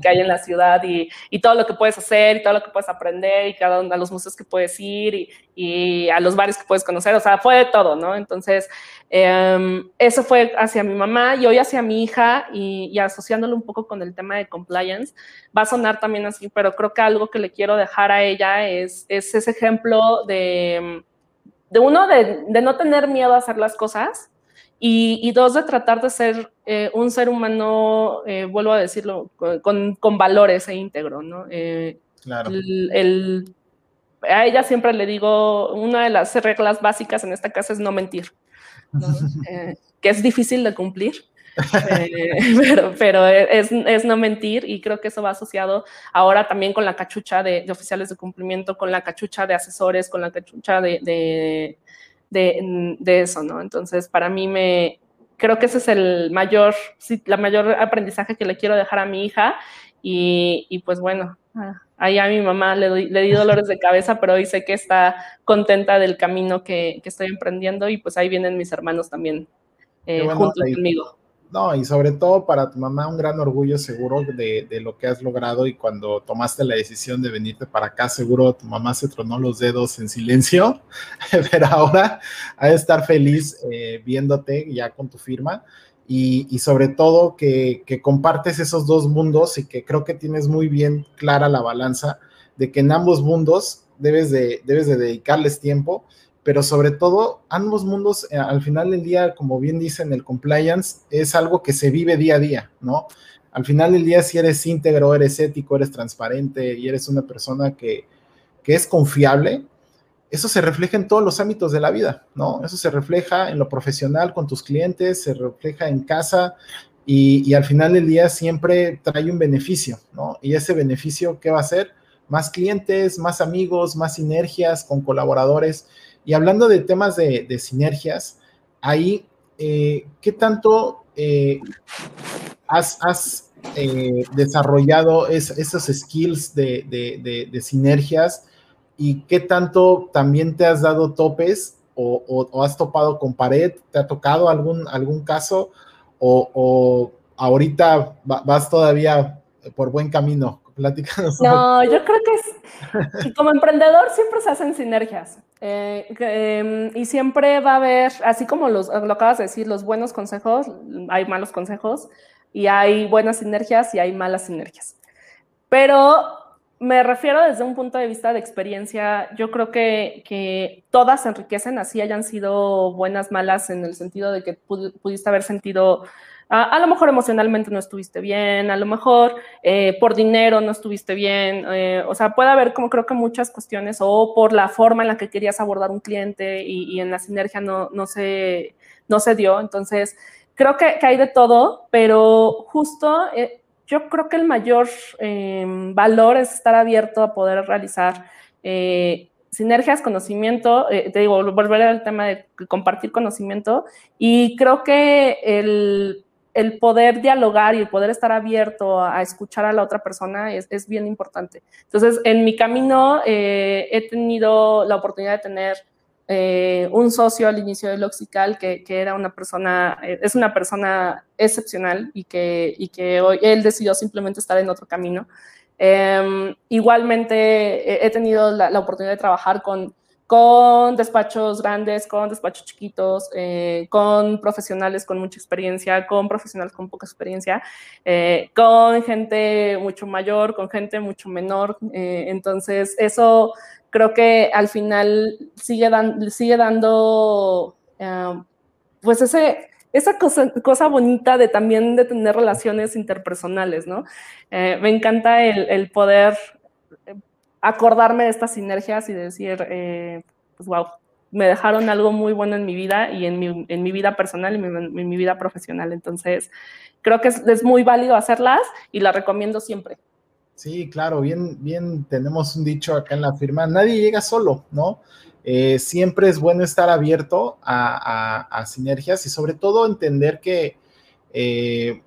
que hay en la ciudad y, y, todo lo que puedes hacer y todo lo que puedes aprender y cada uno a los museos que puedes ir y, y a los bares que puedes conocer, o sea, fue de todo, ¿no? Entonces, em, eso fue hacia mi mamá y hoy hacia mi hija y, y, asociándolo un poco con el tema de compliance, va a sonar también así, pero creo que algo que le quiero dejar a ella es, es ese ejemplo de, de uno, de, de no tener miedo a hacer las cosas, y, dos, de tratar de ser eh, un ser humano, eh, vuelvo a decirlo, con, con, valores e íntegro, ¿no? Eh, claro. El, a ella siempre le digo, una de las reglas básicas en esta casa es no mentir, [LAUGHS] que es difícil de cumplir, [LAUGHS] pero, pero es, es, no mentir y creo que eso va asociado ahora también con la cachucha de, de oficiales de cumplimiento, con la cachucha de asesores, con la cachucha de, de de, de eso, ¿no? Entonces, para mí me, creo que ese es el mayor, la mayor aprendizaje que le quiero dejar a mi hija. y, pues bueno, ah, ahí a mi mamá le, le, di dolores de cabeza, pero hoy sé que está contenta del camino que, que estoy emprendiendo y pues ahí vienen mis hermanos también eh, junto conmigo. No, y sobre todo para tu mamá un gran orgullo seguro de, de, lo que has logrado y cuando tomaste la decisión de venirte para acá, seguro tu mamá se tronó los dedos en silencio, [LAUGHS] pero ahora ha de estar feliz eh, viéndote ya con tu firma. Y, y sobre todo que, que, compartes esos dos mundos y que creo que tienes muy bien clara la balanza de que en ambos mundos debes de, debes de dedicarles tiempo pero sobre todo ambos mundos eh, al final del día, como bien dicen, el compliance es algo que se vive día a día, ¿no? Al final del día, si eres íntegro, eres ético, eres transparente y eres una persona que, que es confiable, eso se refleja en todos los ámbitos de la vida, ¿no? Eso se refleja en lo profesional con tus clientes, se refleja en casa y, y, al final del día siempre trae un beneficio, ¿no? Y ese beneficio, ¿qué va a ser? Más clientes, más amigos, más sinergias con colaboradores. Y hablando de temas de, sinergias, ahí, eh, ¿qué tanto eh, has, eh, desarrollado esos skills de, sinergias y qué tanto también te has dado topes o, has topado con pared? ¿Te ha tocado algún, algún caso o, ahorita vas todavía por buen camino? No, yo creo que, como emprendedor siempre se hacen sinergias. Eh, em, y siempre va a haber, así como los, lo acabas de decir, los buenos consejos, hay malos consejos, y hay buenas sinergias y hay malas sinergias. Pero me refiero desde un punto de vista de experiencia, yo creo que, que todas enriquecen, así hayan sido buenas, malas, en el sentido de que pudiste haber sentido a, lo mejor emocionalmente no estuviste bien, a lo mejor eh, por dinero no estuviste bien, eh, o sea, puede haber como creo que muchas cuestiones o por la forma en la que querías abordar un cliente y, en la sinergia no, no, se, no se dio. Entonces, creo que, hay de todo, pero justo eh, yo creo que el mayor em, valor es estar abierto a poder realizar sinergias, conocimiento, te digo, volver al tema de compartir conocimiento y creo que el el poder dialogar y el poder estar abierto a, escuchar a la otra persona es, bien importante. Entonces, en mi camino eh, he tenido la oportunidad de tener eh, un socio al inicio de Loxical que, que, era una persona, eh, es una persona excepcional y que, y que hoy él decidió simplemente estar en otro camino. Em, igualmente he tenido la, la oportunidad de trabajar con con despachos grandes, con despachos chiquitos, eh, con profesionales con mucha experiencia, con profesionales con poca experiencia, eh, con gente mucho mayor, con gente mucho menor. Eh, entonces, eso creo que al final sigue, sigue dando, pues ese, esa cosa, cosa, bonita de también de tener relaciones interpersonales, ¿no? me encanta el poder acordarme de estas sinergias y decir, eh, pues wow, me dejaron algo muy bueno en mi vida y en mi, en mi vida personal y en mi, vida profesional. Entonces, creo que es, muy válido hacerlas y la recomiendo siempre. Sí, claro, bien, bien, tenemos un dicho acá en la firma, nadie llega solo, ¿no? Eh, siempre es bueno estar abierto a, sinergias y sobre todo entender que, eh,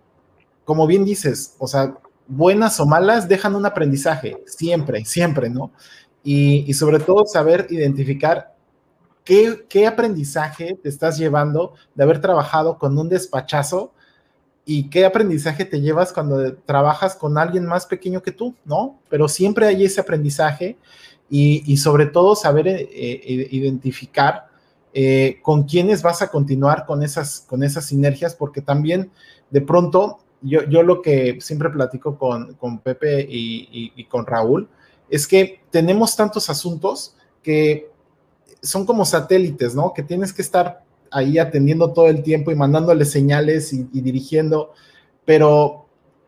como bien dices, o sea, buenas o malas, dejan un aprendizaje, siempre, siempre, ¿no? Y, sobre todo saber identificar qué, qué, aprendizaje te estás llevando de haber trabajado con un despachazo y qué aprendizaje te llevas cuando trabajas con alguien más pequeño que tú, ¿no? Pero siempre hay ese aprendizaje y, sobre todo saber eh, eh, identificar eh, con quiénes vas a continuar con esas, con esas sinergias, porque también de pronto yo, yo lo que siempre platico con, con Pepe y, y, con Raúl es que tenemos tantos asuntos que son como satélites, ¿no? Que tienes que estar ahí atendiendo todo el tiempo y mandándole señales y, dirigiendo, pero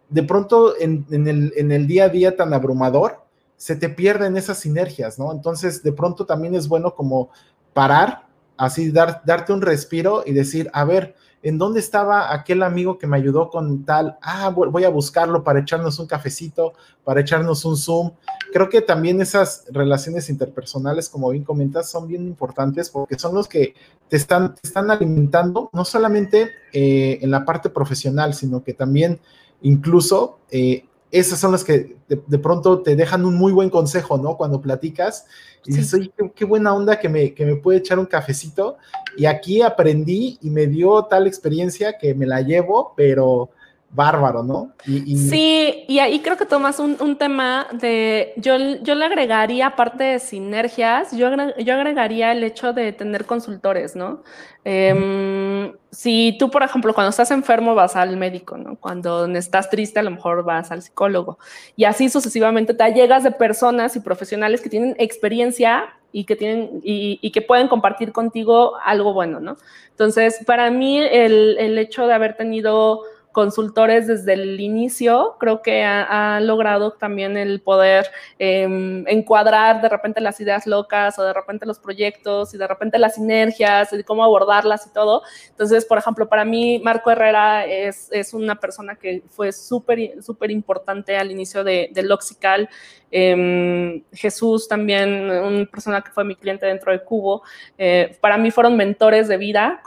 de pronto en, en, el, en el día a día tan abrumador, se te pierden esas sinergias, ¿no? Entonces, de pronto también es bueno como parar, así dar, darte un respiro y decir, a ver, ¿en dónde estaba aquel amigo que me ayudó con tal? Ah, voy a buscarlo para echarnos un cafecito, para echarnos un Zoom. Creo que también esas relaciones interpersonales, como bien comentas, son bien importantes porque son los que te están, están alimentando, no solamente eh, en la parte profesional, sino que también incluso eh, esas son las que de, pronto te dejan un muy buen consejo, ¿no? Cuando platicas y dices, oye, qué, buena onda que me, que me puede echar un cafecito. Y aquí aprendí y me dio tal experiencia que me la llevo, pero bárbaro, ¿no? Sí, y ahí creo que tomas un, tema de, yo, yo le agregaría, aparte de sinergias, yo, yo agregaría el hecho de tener consultores, ¿no? Em, si tú, por ejemplo, cuando estás enfermo vas al médico, ¿no? Cuando estás triste a lo mejor vas al psicólogo y así sucesivamente te llegas de personas y profesionales que tienen experiencia y que tienen y, que pueden compartir contigo algo bueno, ¿no? Entonces, para mí el, el hecho de haber tenido consultores desde el inicio, creo que ha, logrado también el poder em, encuadrar de repente las ideas locas o de repente los proyectos y de repente las sinergias y cómo abordarlas y todo. Entonces, por ejemplo, para mí Marco Herrera es, es una persona que fue súper, súper importante al inicio de, de Loxical Em, Jesús también, una persona que fue mi cliente dentro de Cubo, eh, para mí fueron mentores de vida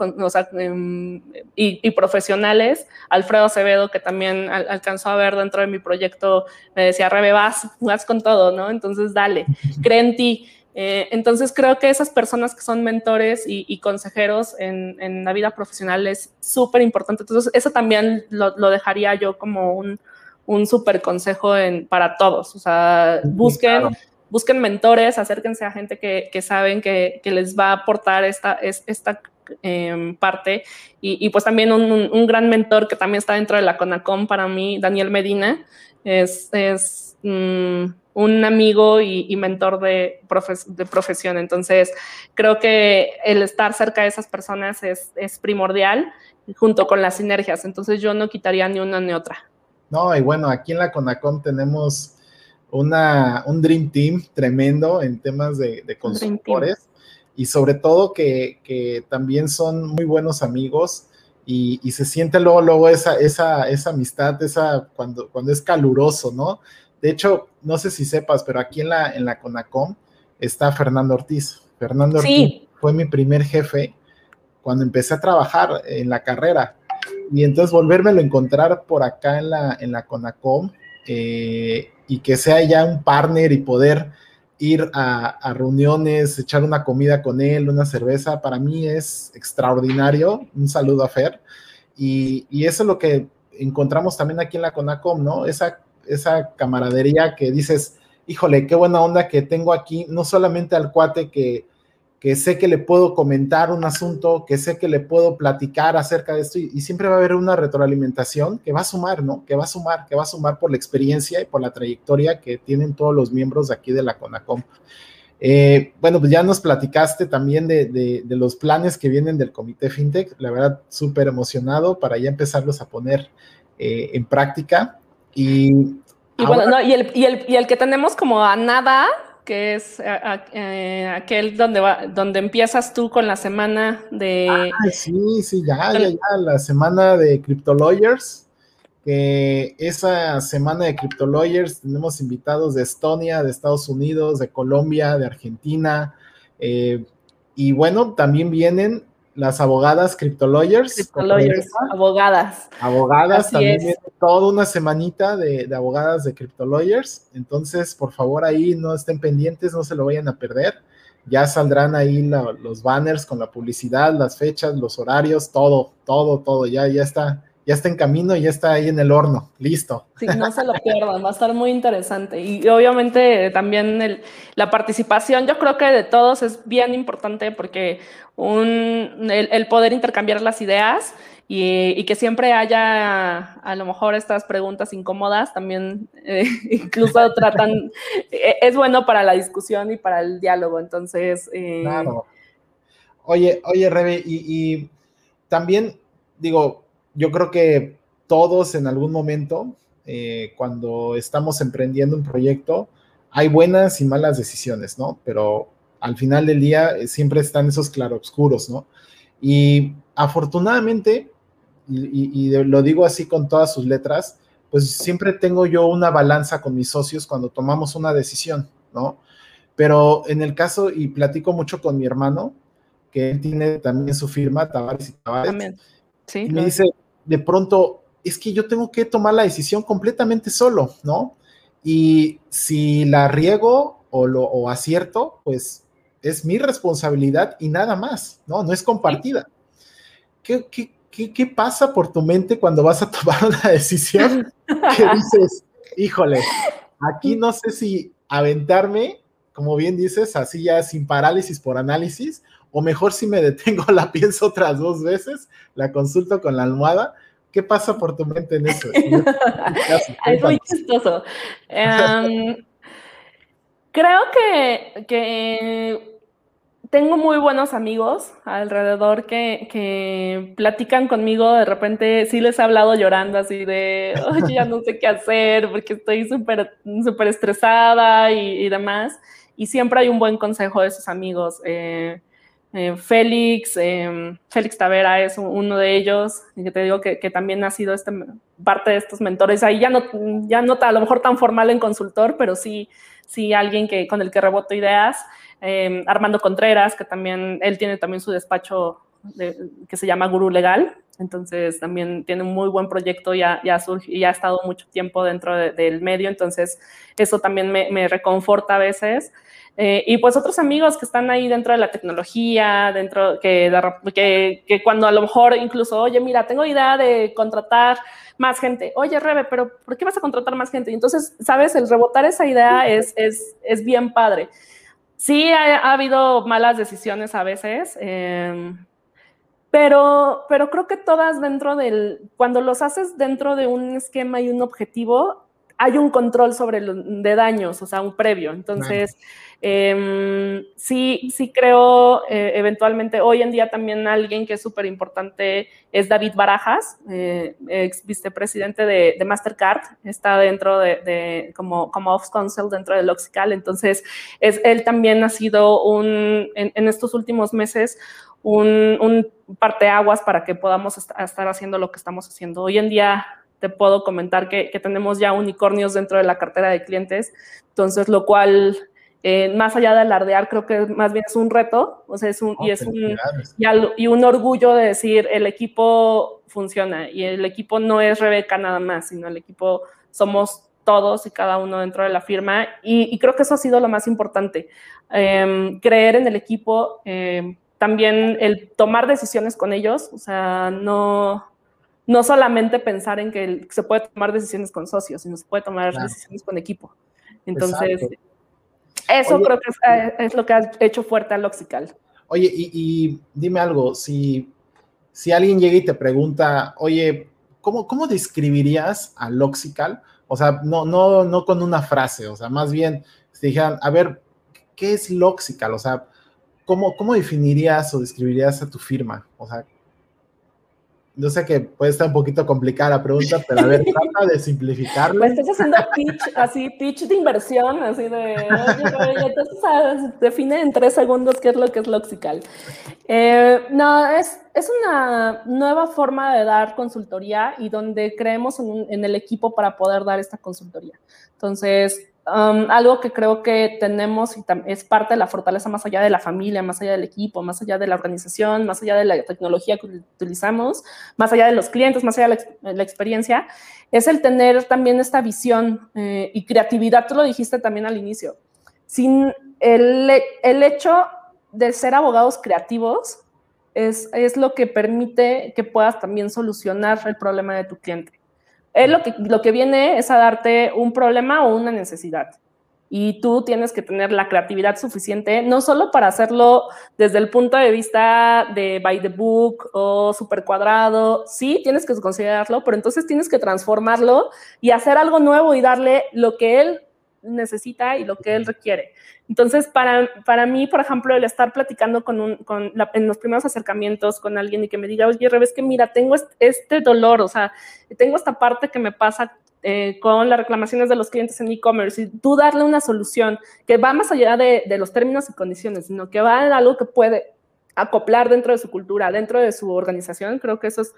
em, y, profesionales. Alfredo Acevedo, que también alcanzó a ver dentro de mi proyecto, me decía, Rebe, vas, vas con todo, ¿no? Entonces, dale, cree en ti. Eh, entonces creo que esas personas que son mentores y, consejeros en, la vida profesional es súper importante. Entonces eso también lo, dejaría yo como un, un súper consejo en, para todos. O sea, busquen, busquen mentores, acérquense a gente que, que saben que, que, les va a aportar esta, esta em, parte. Y, pues también un, un, gran mentor que también está dentro de la CONACOM para mí, Daniel Medina, es, es mm, un amigo y, mentor de, de, profesión. Entonces, creo que el estar cerca de esas personas es, es primordial junto con las sinergias. Entonces, yo no quitaría ni una ni otra. No, y bueno, aquí en la Conacom tenemos una, un Dream Team tremendo en temas de, de consultores y sobre todo que, también son muy buenos amigos y, se siente luego, luego esa, esa, esa amistad, esa, cuando, cuando es caluroso, ¿no? De hecho, no sé si sepas, pero aquí en la, en la Conacom está Fernando Ortiz. Fernando Ortiz fue mi primer jefe cuando empecé a trabajar en la carrera y entonces volvérmelo a encontrar por acá en la, en la Conacom eh, y que sea ya un partner y poder ir a, reuniones, echar una comida con él, una cerveza, para mí es extraordinario. Un saludo a Fer. Y, eso es lo que encontramos también aquí en la Conacom, ¿no? Esa, esa camaradería que dices, híjole, qué buena onda que tengo aquí, no solamente al cuate que que sé que le puedo comentar un asunto, que sé que le puedo platicar acerca de esto y, siempre va a haber una retroalimentación que va a sumar, ¿no? Que va a sumar, que va a sumar por la experiencia y por la trayectoria que tienen todos los miembros de aquí de la CONACOM. Eh, bueno, pues ya nos platicaste también de, los planes que vienen del Comité FinTech, la verdad, súper emocionado para ya empezarlos a poner eh, en práctica. Y, bueno, y, el, y, el, y el que tenemos como a nada que es eh, aquel donde va, donde empiezas tú con la semana de. Ah, sí, sí, ya, ya, ya, la semana de Crypto Lawyers. Que esa semana de Crypto Lawyers tenemos invitados de Estonia, de Estados Unidos, de Colombia, de Argentina. Eh, y bueno, también vienen las abogadas Crypto Lawyers. abogadas. Abogadas, también toda una semanita de, abogadas de Crypto Lawyers. Entonces, por favor, ahí no estén pendientes, no se lo vayan a perder. Ya saldrán ahí los banners con la publicidad, las fechas, los horarios, todo, todo, todo. Ya, ya está ya está en camino y ya está ahí en el horno, listo. Sí, no se lo [LAUGHS] pierdan, va a estar muy interesante. Y obviamente también la participación, yo creo que de todos es bien importante porque un, el, poder intercambiar las ideas y, que siempre haya a lo mejor estas preguntas incómodas también eh, [LAUGHS] incluso tratan, e, es bueno para la discusión y para el diálogo. Entonces... Eh, claro. Oye, oye, Rebe, y, y también digo, yo creo que todos en algún momento, eh, cuando estamos emprendiendo un proyecto, hay buenas y malas decisiones, ¿no? Pero al final del día eh, siempre están esos claroscuros, ¿no? Y afortunadamente, y, lo digo así con todas sus letras, pues siempre tengo yo una balanza con mis socios cuando tomamos una decisión, ¿no? Pero en el caso, y platico mucho con mi hermano, que él tiene también su firma, Tavares y Tavares, Sí, me dice, de pronto es que yo tengo que tomar la decisión completamente solo, ¿no? Y si la riego o lo o acierto, pues es mi responsabilidad y nada más, ¿no? No es compartida. ¿Qué, qué, qué, pasa por tu mente cuando vas a [LAUGHS] tomar una decisión que [LAUGHS] dices, híjole, aquí no sé si aventarme, como bien dices, así ya sin parálisis por análisis, o mejor si me detengo, [LAUGHS] la pienso otras dos veces, la consulto con la almohada. ¿Qué pasa por tu mente en eso? [LAUGHS] es muy chistoso. Em, creo que, que tengo muy buenos amigos alrededor que, que, platican conmigo. De repente sí les he hablado llorando así de, [LAUGHS] oye, ya no sé qué hacer porque estoy súper súper estresada y, y, demás. Y siempre hay un buen consejo de esos amigos. Eh, eh, Félix, eh, Félix Tavera es uno de ellos, que te digo que, que, también ha sido este, parte de estos mentores. Ahí ya no, ya no a lo mejor tan formal en consultor, pero sí, sí alguien que, con el que reboto ideas. Eh, Armando Contreras, que también, él tiene también su despacho de, que se llama Gurú Legal, entonces también tiene un muy buen proyecto, ya, ya surge, y ha estado mucho tiempo dentro de, del medio, entonces eso también me, me reconforta a veces. Eh, y pues otros amigos que están ahí dentro de la tecnología, dentro que, que, que, cuando a lo mejor incluso, oye, mira, tengo idea de contratar más gente. Oye, Rebe, pero ¿por qué vas a contratar más gente? Y entonces, ¿sabes? El rebotar esa idea es, es, es bien padre. Sí, ha, ha, habido malas decisiones a veces, eh, pero, pero creo que todas dentro del, cuando los haces dentro de un esquema y un objetivo, hay un control sobre el, de daños, o sea, un previo. Entonces, eh, sí, sí creo eh, eventualmente, hoy en día también alguien que es súper importante es David Barajas, eh, ex vicepresidente de, de, Mastercard, está dentro de, de como, como Ops Council dentro del Oxical. Entonces, es, él también ha sido un, en, en estos últimos meses, un, un parteaguas para que podamos estar haciendo lo que estamos haciendo. Hoy en día te puedo comentar que, que, tenemos ya unicornios dentro de la cartera de clientes, entonces lo cual, eh, más allá de alardear, creo que más bien es un reto, o sea, es un, oh, y, es un, y, al, y, un orgullo de decir, el equipo funciona y el equipo no es Rebeca nada más, sino el equipo somos todos y cada uno dentro de la firma. Y, y creo que eso ha sido lo más importante, eh, creer en el equipo, eh, también el tomar decisiones con ellos, o sea, no no solamente pensar en que se puede tomar decisiones con socios, sino se puede tomar claro. decisiones con equipo. Entonces, Exacto. eso Oye, creo que es, eh, es, lo que ha hecho fuerte a Loxical. Oye, y, y, dime algo, si, si alguien llega y te pregunta, oye, ¿cómo, cómo describirías a Loxical? O sea, no, no, no con una frase, o sea, más bien, si dijeran, a ver, ¿qué es Loxical? O sea, ¿cómo, ¿cómo definirías o describirías a tu firma? O sea, yo sé que puede estar un poquito complicada la pregunta, pero a ver, [LAUGHS] trata de simplificarlo. Me estás haciendo pitch, así, pitch de inversión, así de, oye, entonces sabes, define en tres segundos qué es lo que es Loxical. Eh, no, es, es una nueva forma de dar consultoría y donde creemos en, en el equipo para poder dar esta consultoría. Entonces, Algo que creo que tenemos y es parte de la fortaleza más allá de la familia, más allá del equipo, más allá de la organización, más allá de la tecnología que utilizamos, más allá de los clientes, más allá de la, la experiencia, es el tener también esta visión eh, y creatividad. Tú lo dijiste también al inicio. Sin el, el hecho de ser abogados creativos es, es lo que permite que puedas también solucionar el problema de tu cliente. Él lo que, lo que viene es a darte un problema o una necesidad. Y tú tienes que tener la creatividad suficiente, no solo para hacerlo desde el punto de vista de by the book o super cuadrado, sí, tienes que considerarlo, pero entonces tienes que transformarlo y hacer algo nuevo y darle lo que él necesita y lo que él requiere. Entonces, para, para mí, por ejemplo, el estar platicando con un, con en los primeros acercamientos con alguien y que me diga, oye, Revés, que mira, tengo este dolor, o sea, tengo esta parte que me pasa eh, con las reclamaciones de los clientes en e-commerce y tú darle una solución que va más allá de, de, los términos y condiciones, sino que va en algo que puede acoplar dentro de su cultura, dentro de su organización, creo que eso es,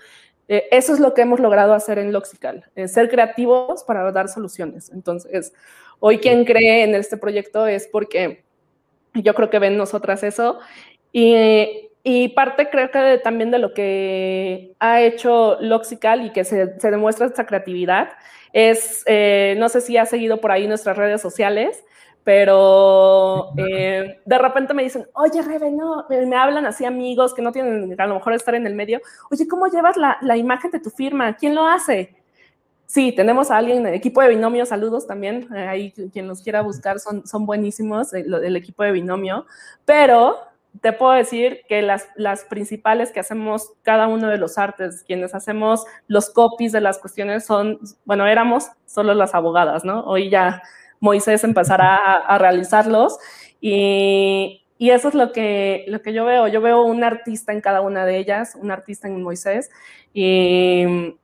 eh, eso es lo que hemos logrado hacer en Loxical, eh, ser creativos para dar soluciones. Entonces, Hoy quien cree en este proyecto es porque yo creo que ven nosotras eso y, y parte creo que también de lo que ha hecho Loxical y que se, demuestra esta creatividad es, eh, no sé si ha seguido por ahí nuestras redes sociales, pero eh, de repente me dicen, oye, Rebe, no, me hablan así amigos que no tienen a lo mejor estar en el medio, oye, ¿cómo llevas la, la imagen de tu firma? ¿Quién lo hace? Sí, tenemos a alguien, el equipo de binomio, saludos también, eh, ahí quien los quiera buscar son, son buenísimos, el, el, equipo de binomio, pero te puedo decir que las, las principales que hacemos cada uno de los artes, quienes hacemos los copies de las cuestiones son, bueno, éramos solo las abogadas, ¿no? Hoy ya Moisés empezará a, realizarlos y, eso es lo que, lo que yo veo. Yo veo un artista en cada una de ellas, un artista en Moisés y,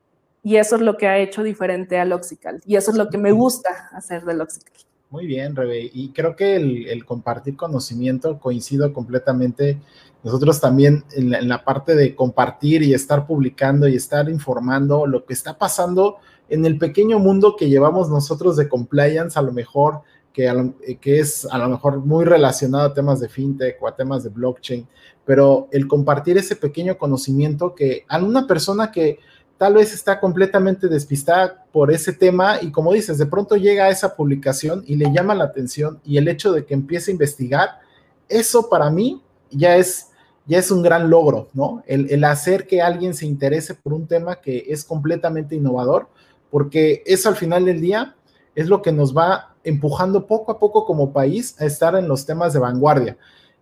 eso es lo que ha hecho diferente a Loxical y eso es lo que me gusta hacer de Loxical. Muy bien, Rebe. Y creo que el, compartir conocimiento coincido completamente. Nosotros también en la, parte de compartir y estar publicando y estar informando lo que está pasando en el pequeño mundo que llevamos nosotros de compliance, a lo mejor, que, eh, que es a lo mejor muy relacionado a temas de fintech o a temas de blockchain, pero el compartir ese pequeño conocimiento que a una persona que tal vez está completamente despistada por ese tema y como dices, de pronto llega a esa publicación y le llama la atención y el hecho de que empiece a investigar, eso para mí ya es, ya es un gran logro, ¿no? El, el hacer que alguien se interese por un tema que es completamente innovador porque eso al final del día es lo que nos va empujando poco a poco como país a estar en los temas de vanguardia.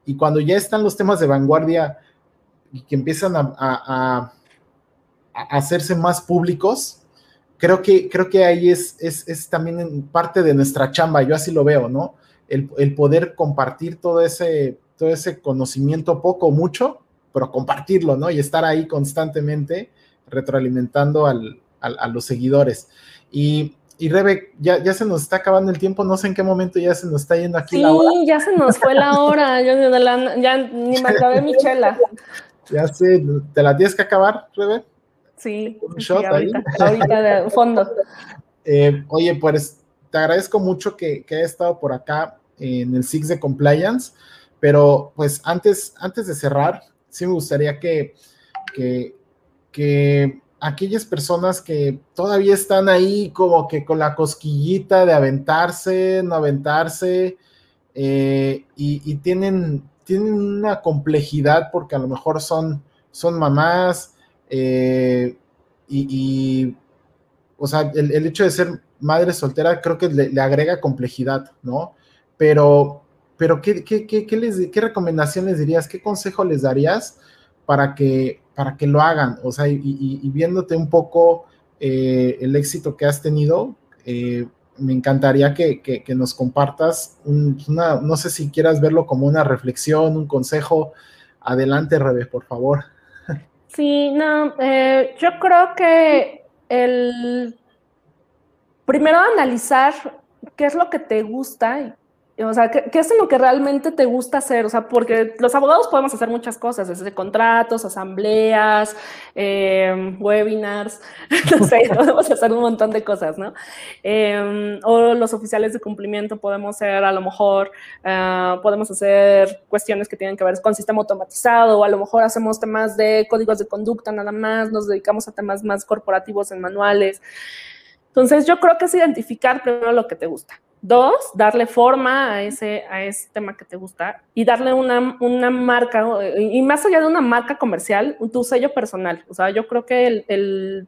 Y cuando ya están los temas de vanguardia y que empiezan a, hacerse más públicos, creo que, creo que ahí es, es, también parte de nuestra chamba, yo así lo veo, ¿no? El, el, poder compartir todo ese, todo ese conocimiento poco o mucho, pero compartirlo, ¿no? Y estar ahí constantemente retroalimentando al, a, los seguidores. Y, y Rebe, ya, ya se nos está acabando el tiempo, no sé en qué momento ya se nos está yendo aquí la hora. Sí, ya se nos fue la hora, yo ya ni me acabé mi chela. [LAUGHS] Ya sé, ¿te la tienes que acabar, Rebe? Sí, ahorita, ahorita de fondo. Eh, oye, pues te agradezco mucho que, que hayas estado por acá en el Six de Compliance, pero pues antes, antes de cerrar, sí me gustaría que, que, que aquellas personas que todavía están ahí como que con la cosquillita de aventarse, no aventarse, eh, y, tienen, tienen una complejidad porque a lo mejor son, son mamás, eh, y, o sea, el, hecho de ser madre soltera creo que le, agrega complejidad, ¿no? Pero, pero ¿qué, qué, qué, les, ¿qué recomendación les dirías? ¿Qué consejo les darías para que para que lo hagan, o sea, y, viéndote un poco eh, el éxito que has tenido, eh, me encantaría que, nos compartas, una, no sé si quieras verlo como una reflexión, un consejo. Adelante, Rebe, por favor. Sí, no, eh, yo creo que el primero analizar qué es lo que te gusta o sea, ¿qué, es lo que realmente te gusta hacer? O sea, porque los abogados podemos hacer muchas cosas, desde contratos, asambleas, em, webinars, [LAUGHS] no sé, [LAUGHS] podemos hacer un montón de cosas, ¿no? Em, o los oficiales de cumplimiento podemos ser, a lo mejor, ah, podemos hacer cuestiones que tienen que ver con sistema automatizado, o a lo mejor hacemos temas de códigos de conducta nada más, nos dedicamos a temas más corporativos en manuales. Entonces, yo creo que es identificar primero lo que te gusta. Dos, darle forma a ese, a ese tema que te gusta y darle una, una marca, y más allá de una marca comercial, tu sello personal. O sea, yo creo que el, el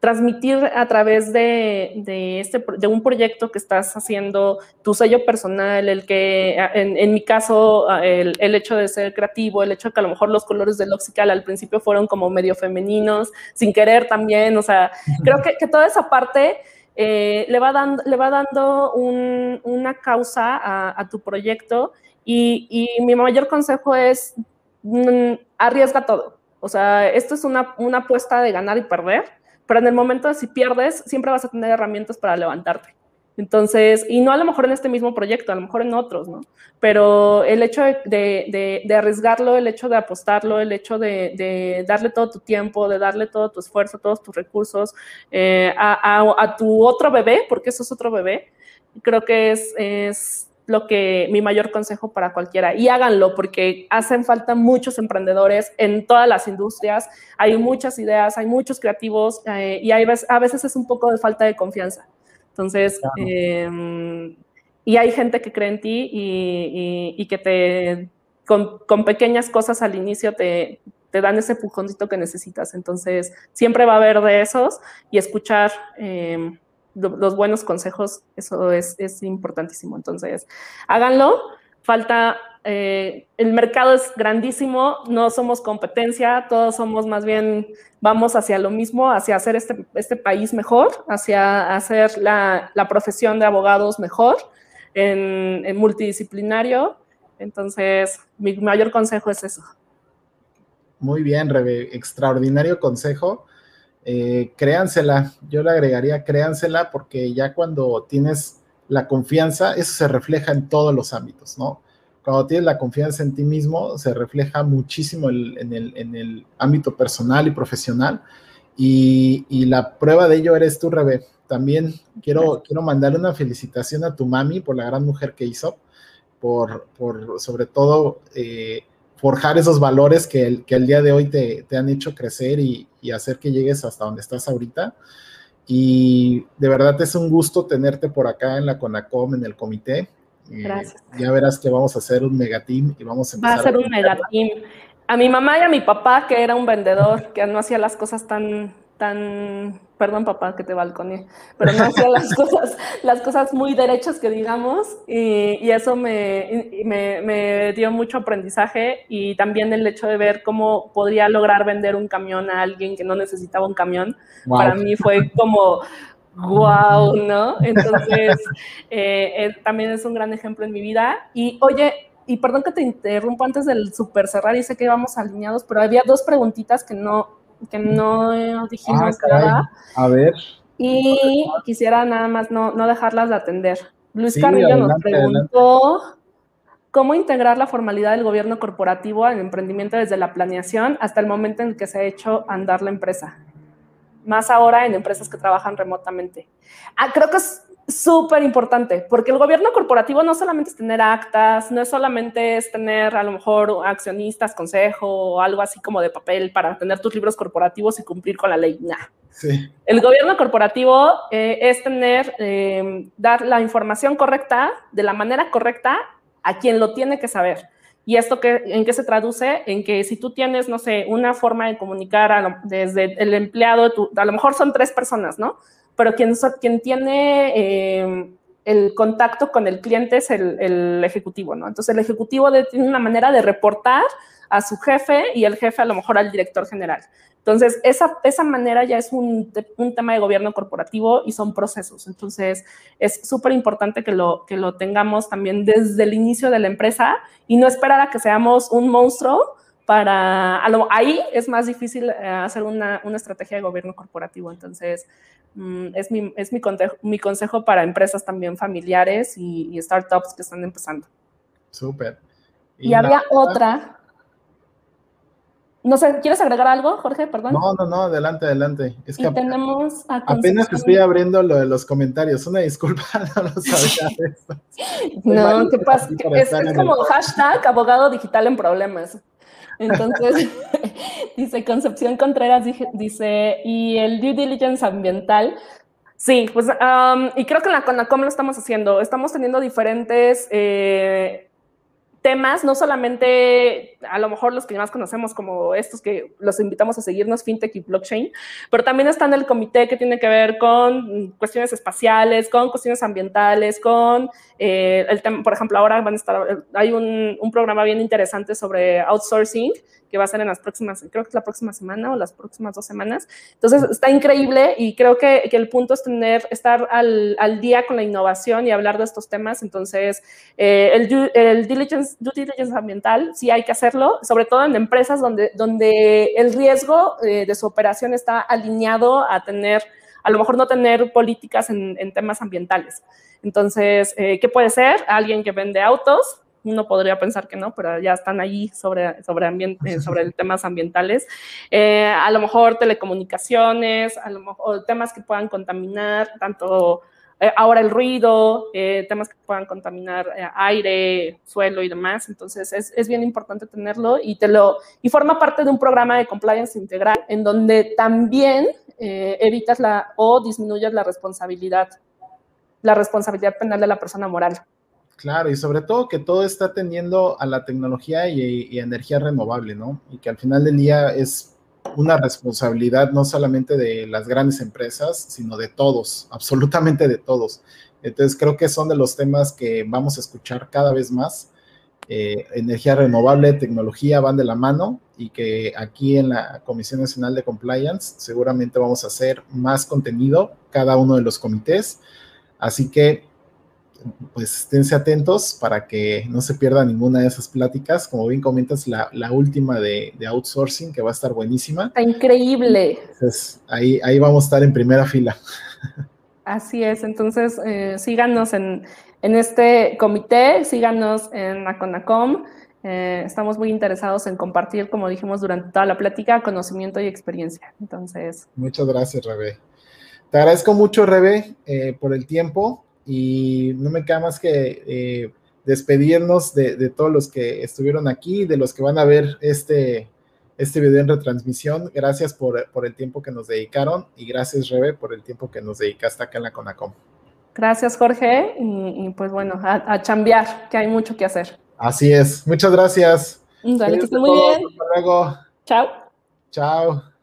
transmitir a través de, de, este, de un proyecto que estás haciendo tu sello personal, el que, en, en mi caso, el, el, hecho de ser creativo, el hecho de que a lo mejor los colores del Oxical al principio fueron como medio femeninos, sin querer también, o sea, creo que, que toda esa parte eh, le, va dando, le va dando una causa a, tu proyecto y, mi mayor consejo es mm, arriesga todo. O sea, esto es una, una apuesta de ganar y perder, pero en el momento de si pierdes, siempre vas a tener herramientas para levantarte. Entonces, y no a lo mejor en este mismo proyecto, a lo mejor en otros, ¿no? Pero el hecho de, arriesgarlo, el hecho de apostarlo, el hecho de, darle todo tu tiempo, de darle todo tu esfuerzo, todos tus recursos eh, a, tu otro bebé, porque eso es otro bebé, creo que es, lo que mi mayor consejo para cualquiera. Y háganlo porque hacen falta muchos emprendedores en todas las industrias. Hay muchas ideas, hay muchos creativos eh, y a veces es un poco de falta de confianza. Entonces, em, y hay gente que cree en ti y, que te, con, pequeñas cosas al inicio te, te dan ese pujoncito que necesitas. Entonces, siempre va a haber de esos y escuchar em, los buenos consejos, eso es, es importantísimo. Entonces, háganlo. Falta, eh, el mercado es grandísimo, no somos competencia, todos somos más bien, vamos hacia lo mismo, hacia hacer este, este país mejor, hacia hacer la, profesión de abogados mejor, en, en multidisciplinario. Entonces, mi mayor consejo es eso. Muy bien, Rebe, extraordinario consejo eh, créansela, yo le agregaría créansela porque ya cuando tienes la confianza, eso se refleja en todos los ámbitos, ¿no? Cuando tienes la confianza en ti mismo, se refleja muchísimo en, el, ámbito personal y profesional. Y, la prueba de ello eres tú, Rebe. También quiero, quiero mandarle una felicitación a tu mami por la gran mujer que hizo, por, por sobre todo eh, forjar esos valores que el, que el día de hoy te, te han hecho crecer y, y, hacer que llegues hasta donde estás ahorita. Y de verdad es un gusto tenerte por acá en la CONACOM, en el comité. Eh, Gracias. ya verás que vamos a hacer un megateam y vamos a empezar. Va a ser un megateam. A mi mamá y a mi papá, que era un vendedor, que no hacía las cosas tan, tan perdón papá que te balconé, pero no hacía las [LAUGHS] cosas, las cosas muy derechas que digamos, y, eso me, me, dio mucho aprendizaje y también el hecho de ver cómo podría lograr vender un camión a alguien que no necesitaba un camión, para mí fue como, wow, ¿no? Entonces, eh, eh, también es un gran ejemplo en mi vida. Y oye, y perdón que te interrumpo antes del super cerrar y sé que íbamos alineados, pero había dos preguntitas que no, que no dijimos ah, A ver. Y quisiera nada más no, no dejarlas de atender. Luis Carrillo nos preguntó cómo integrar la formalidad del gobierno corporativo en emprendimiento desde la planeación hasta el momento en que se ha hecho andar la empresa. Más ahora en empresas que trabajan remotamente. Ah, creo que es súper importante, porque el gobierno corporativo no solamente es tener actas, no es solamente es tener a lo mejor accionistas, consejo o algo así como de papel para tener tus libros corporativos y cumplir con la ley. El gobierno corporativo eh, es tener, eh, dar la información correcta de la manera correcta a quien lo tiene que saber. ¿Y esto que, en qué se traduce? En que si tú tienes, no sé, una forma de comunicar desde el empleado, a lo mejor son tres personas, ¿no? pero quien, quien tiene eh, el contacto con el cliente es el, ejecutivo, ¿no? Entonces el ejecutivo tiene una manera de reportar a su jefe y el jefe a lo mejor al director general. Entonces, esa, esa manera ya es un, un, tema de gobierno corporativo y son procesos. Entonces, es súper importante que lo, que lo tengamos también desde el inicio de la empresa y no esperar a que seamos un monstruo para... ahí es más difícil eh, hacer una, una estrategia de gobierno corporativo. Entonces, Mm, es, mi, es mi consejo para empresas también familiares y, startups que están empezando. Súper. Y, había otra. No sé, ¿quieres agregar algo, Jorge? Perdón. No, no, no, adelante, adelante. Es que tenemos apenas estoy abriendo lo de los comentarios. Una disculpa, [LAUGHS] no lo sabía [LAUGHS] no, ¿qué pasa? Es, es como hashtag abogado digital en problemas. Entonces, [LAUGHS] dice Concepción Contreras, dice, y el due diligence ambiental. Sí, pues, y creo que en la CONACOM lo estamos haciendo. Estamos teniendo diferentes eh, temas, no solamente a lo mejor los que más conocemos como estos que los invitamos a seguirnos, FinTech y Blockchain, pero también está en el comité que tiene que ver con cuestiones espaciales, con cuestiones ambientales, con eh, el tema, por ejemplo, ahora van a estar, hay un, un programa bien interesante sobre outsourcing que va a ser en las próximas, creo que es la próxima semana o las próximas dos semanas. Entonces, está increíble y creo que, que el punto es tener, estar al, al, día con la innovación y hablar de estos temas. Entonces, eh, el, el diligence, due diligence ambiental, sí hay que hacerlo, sobre todo en empresas donde, donde el riesgo eh, de su operación está alineado a tener, a lo mejor no tener políticas en, en temas ambientales. Entonces, eh, ¿qué puede ser? Alguien que vende autos, uno podría pensar que no, pero ya están ahí sobre, sobre, ambiente, sobre temas ambientales. Eh, a lo mejor telecomunicaciones, a lo mejor temas que puedan contaminar tanto eh, ahora el ruido, eh, temas que puedan contaminar aire, suelo y demás. Entonces es, es, bien importante tenerlo y te lo y forma parte de un programa de compliance integral en donde también evitas la o disminuyes la responsabilidad, la responsabilidad penal de la persona moral. Claro, y sobre todo que todo está tendiendo a la tecnología y, y energía renovable, ¿no? Y que al final del día es una responsabilidad no solamente de las grandes empresas, sino de todos, [LAUGHS] absolutamente de todos. Entonces creo que son de los temas que vamos a escuchar cada vez más. Eh, energía renovable, tecnología van de la mano y que aquí en la Comisión Nacional de Compliance seguramente vamos a hacer más contenido cada uno de los comités. Así que pues esténse atentos para que no se pierda ninguna de esas pláticas. Como bien comentas, la, última de, outsourcing, que va a estar buenísima. Está increíble. Entonces, ahí, ahí vamos a estar en primera fila. [LAUGHS] Así es, entonces eh, síganos en, este comité, síganos en Aconacom. Eh, estamos muy interesados en compartir, como dijimos durante toda la plática, conocimiento y experiencia. Entonces. Muchas gracias, Rebe. Te agradezco mucho, Rebe, eh, por el tiempo y no me queda más que eh, despedirnos de, todos los que estuvieron aquí, de los que van a ver este, este video en retransmisión. Gracias por, el tiempo que nos dedicaron y gracias, Rebe, por el tiempo que nos dedicaste acá en la CONACOM. Gracias, Jorge, y, pues bueno, a, a, chambear, que hay mucho que hacer. Así es. Muchas gracias. Dale, que esté muy bien. Hasta luego. Chao. Chao.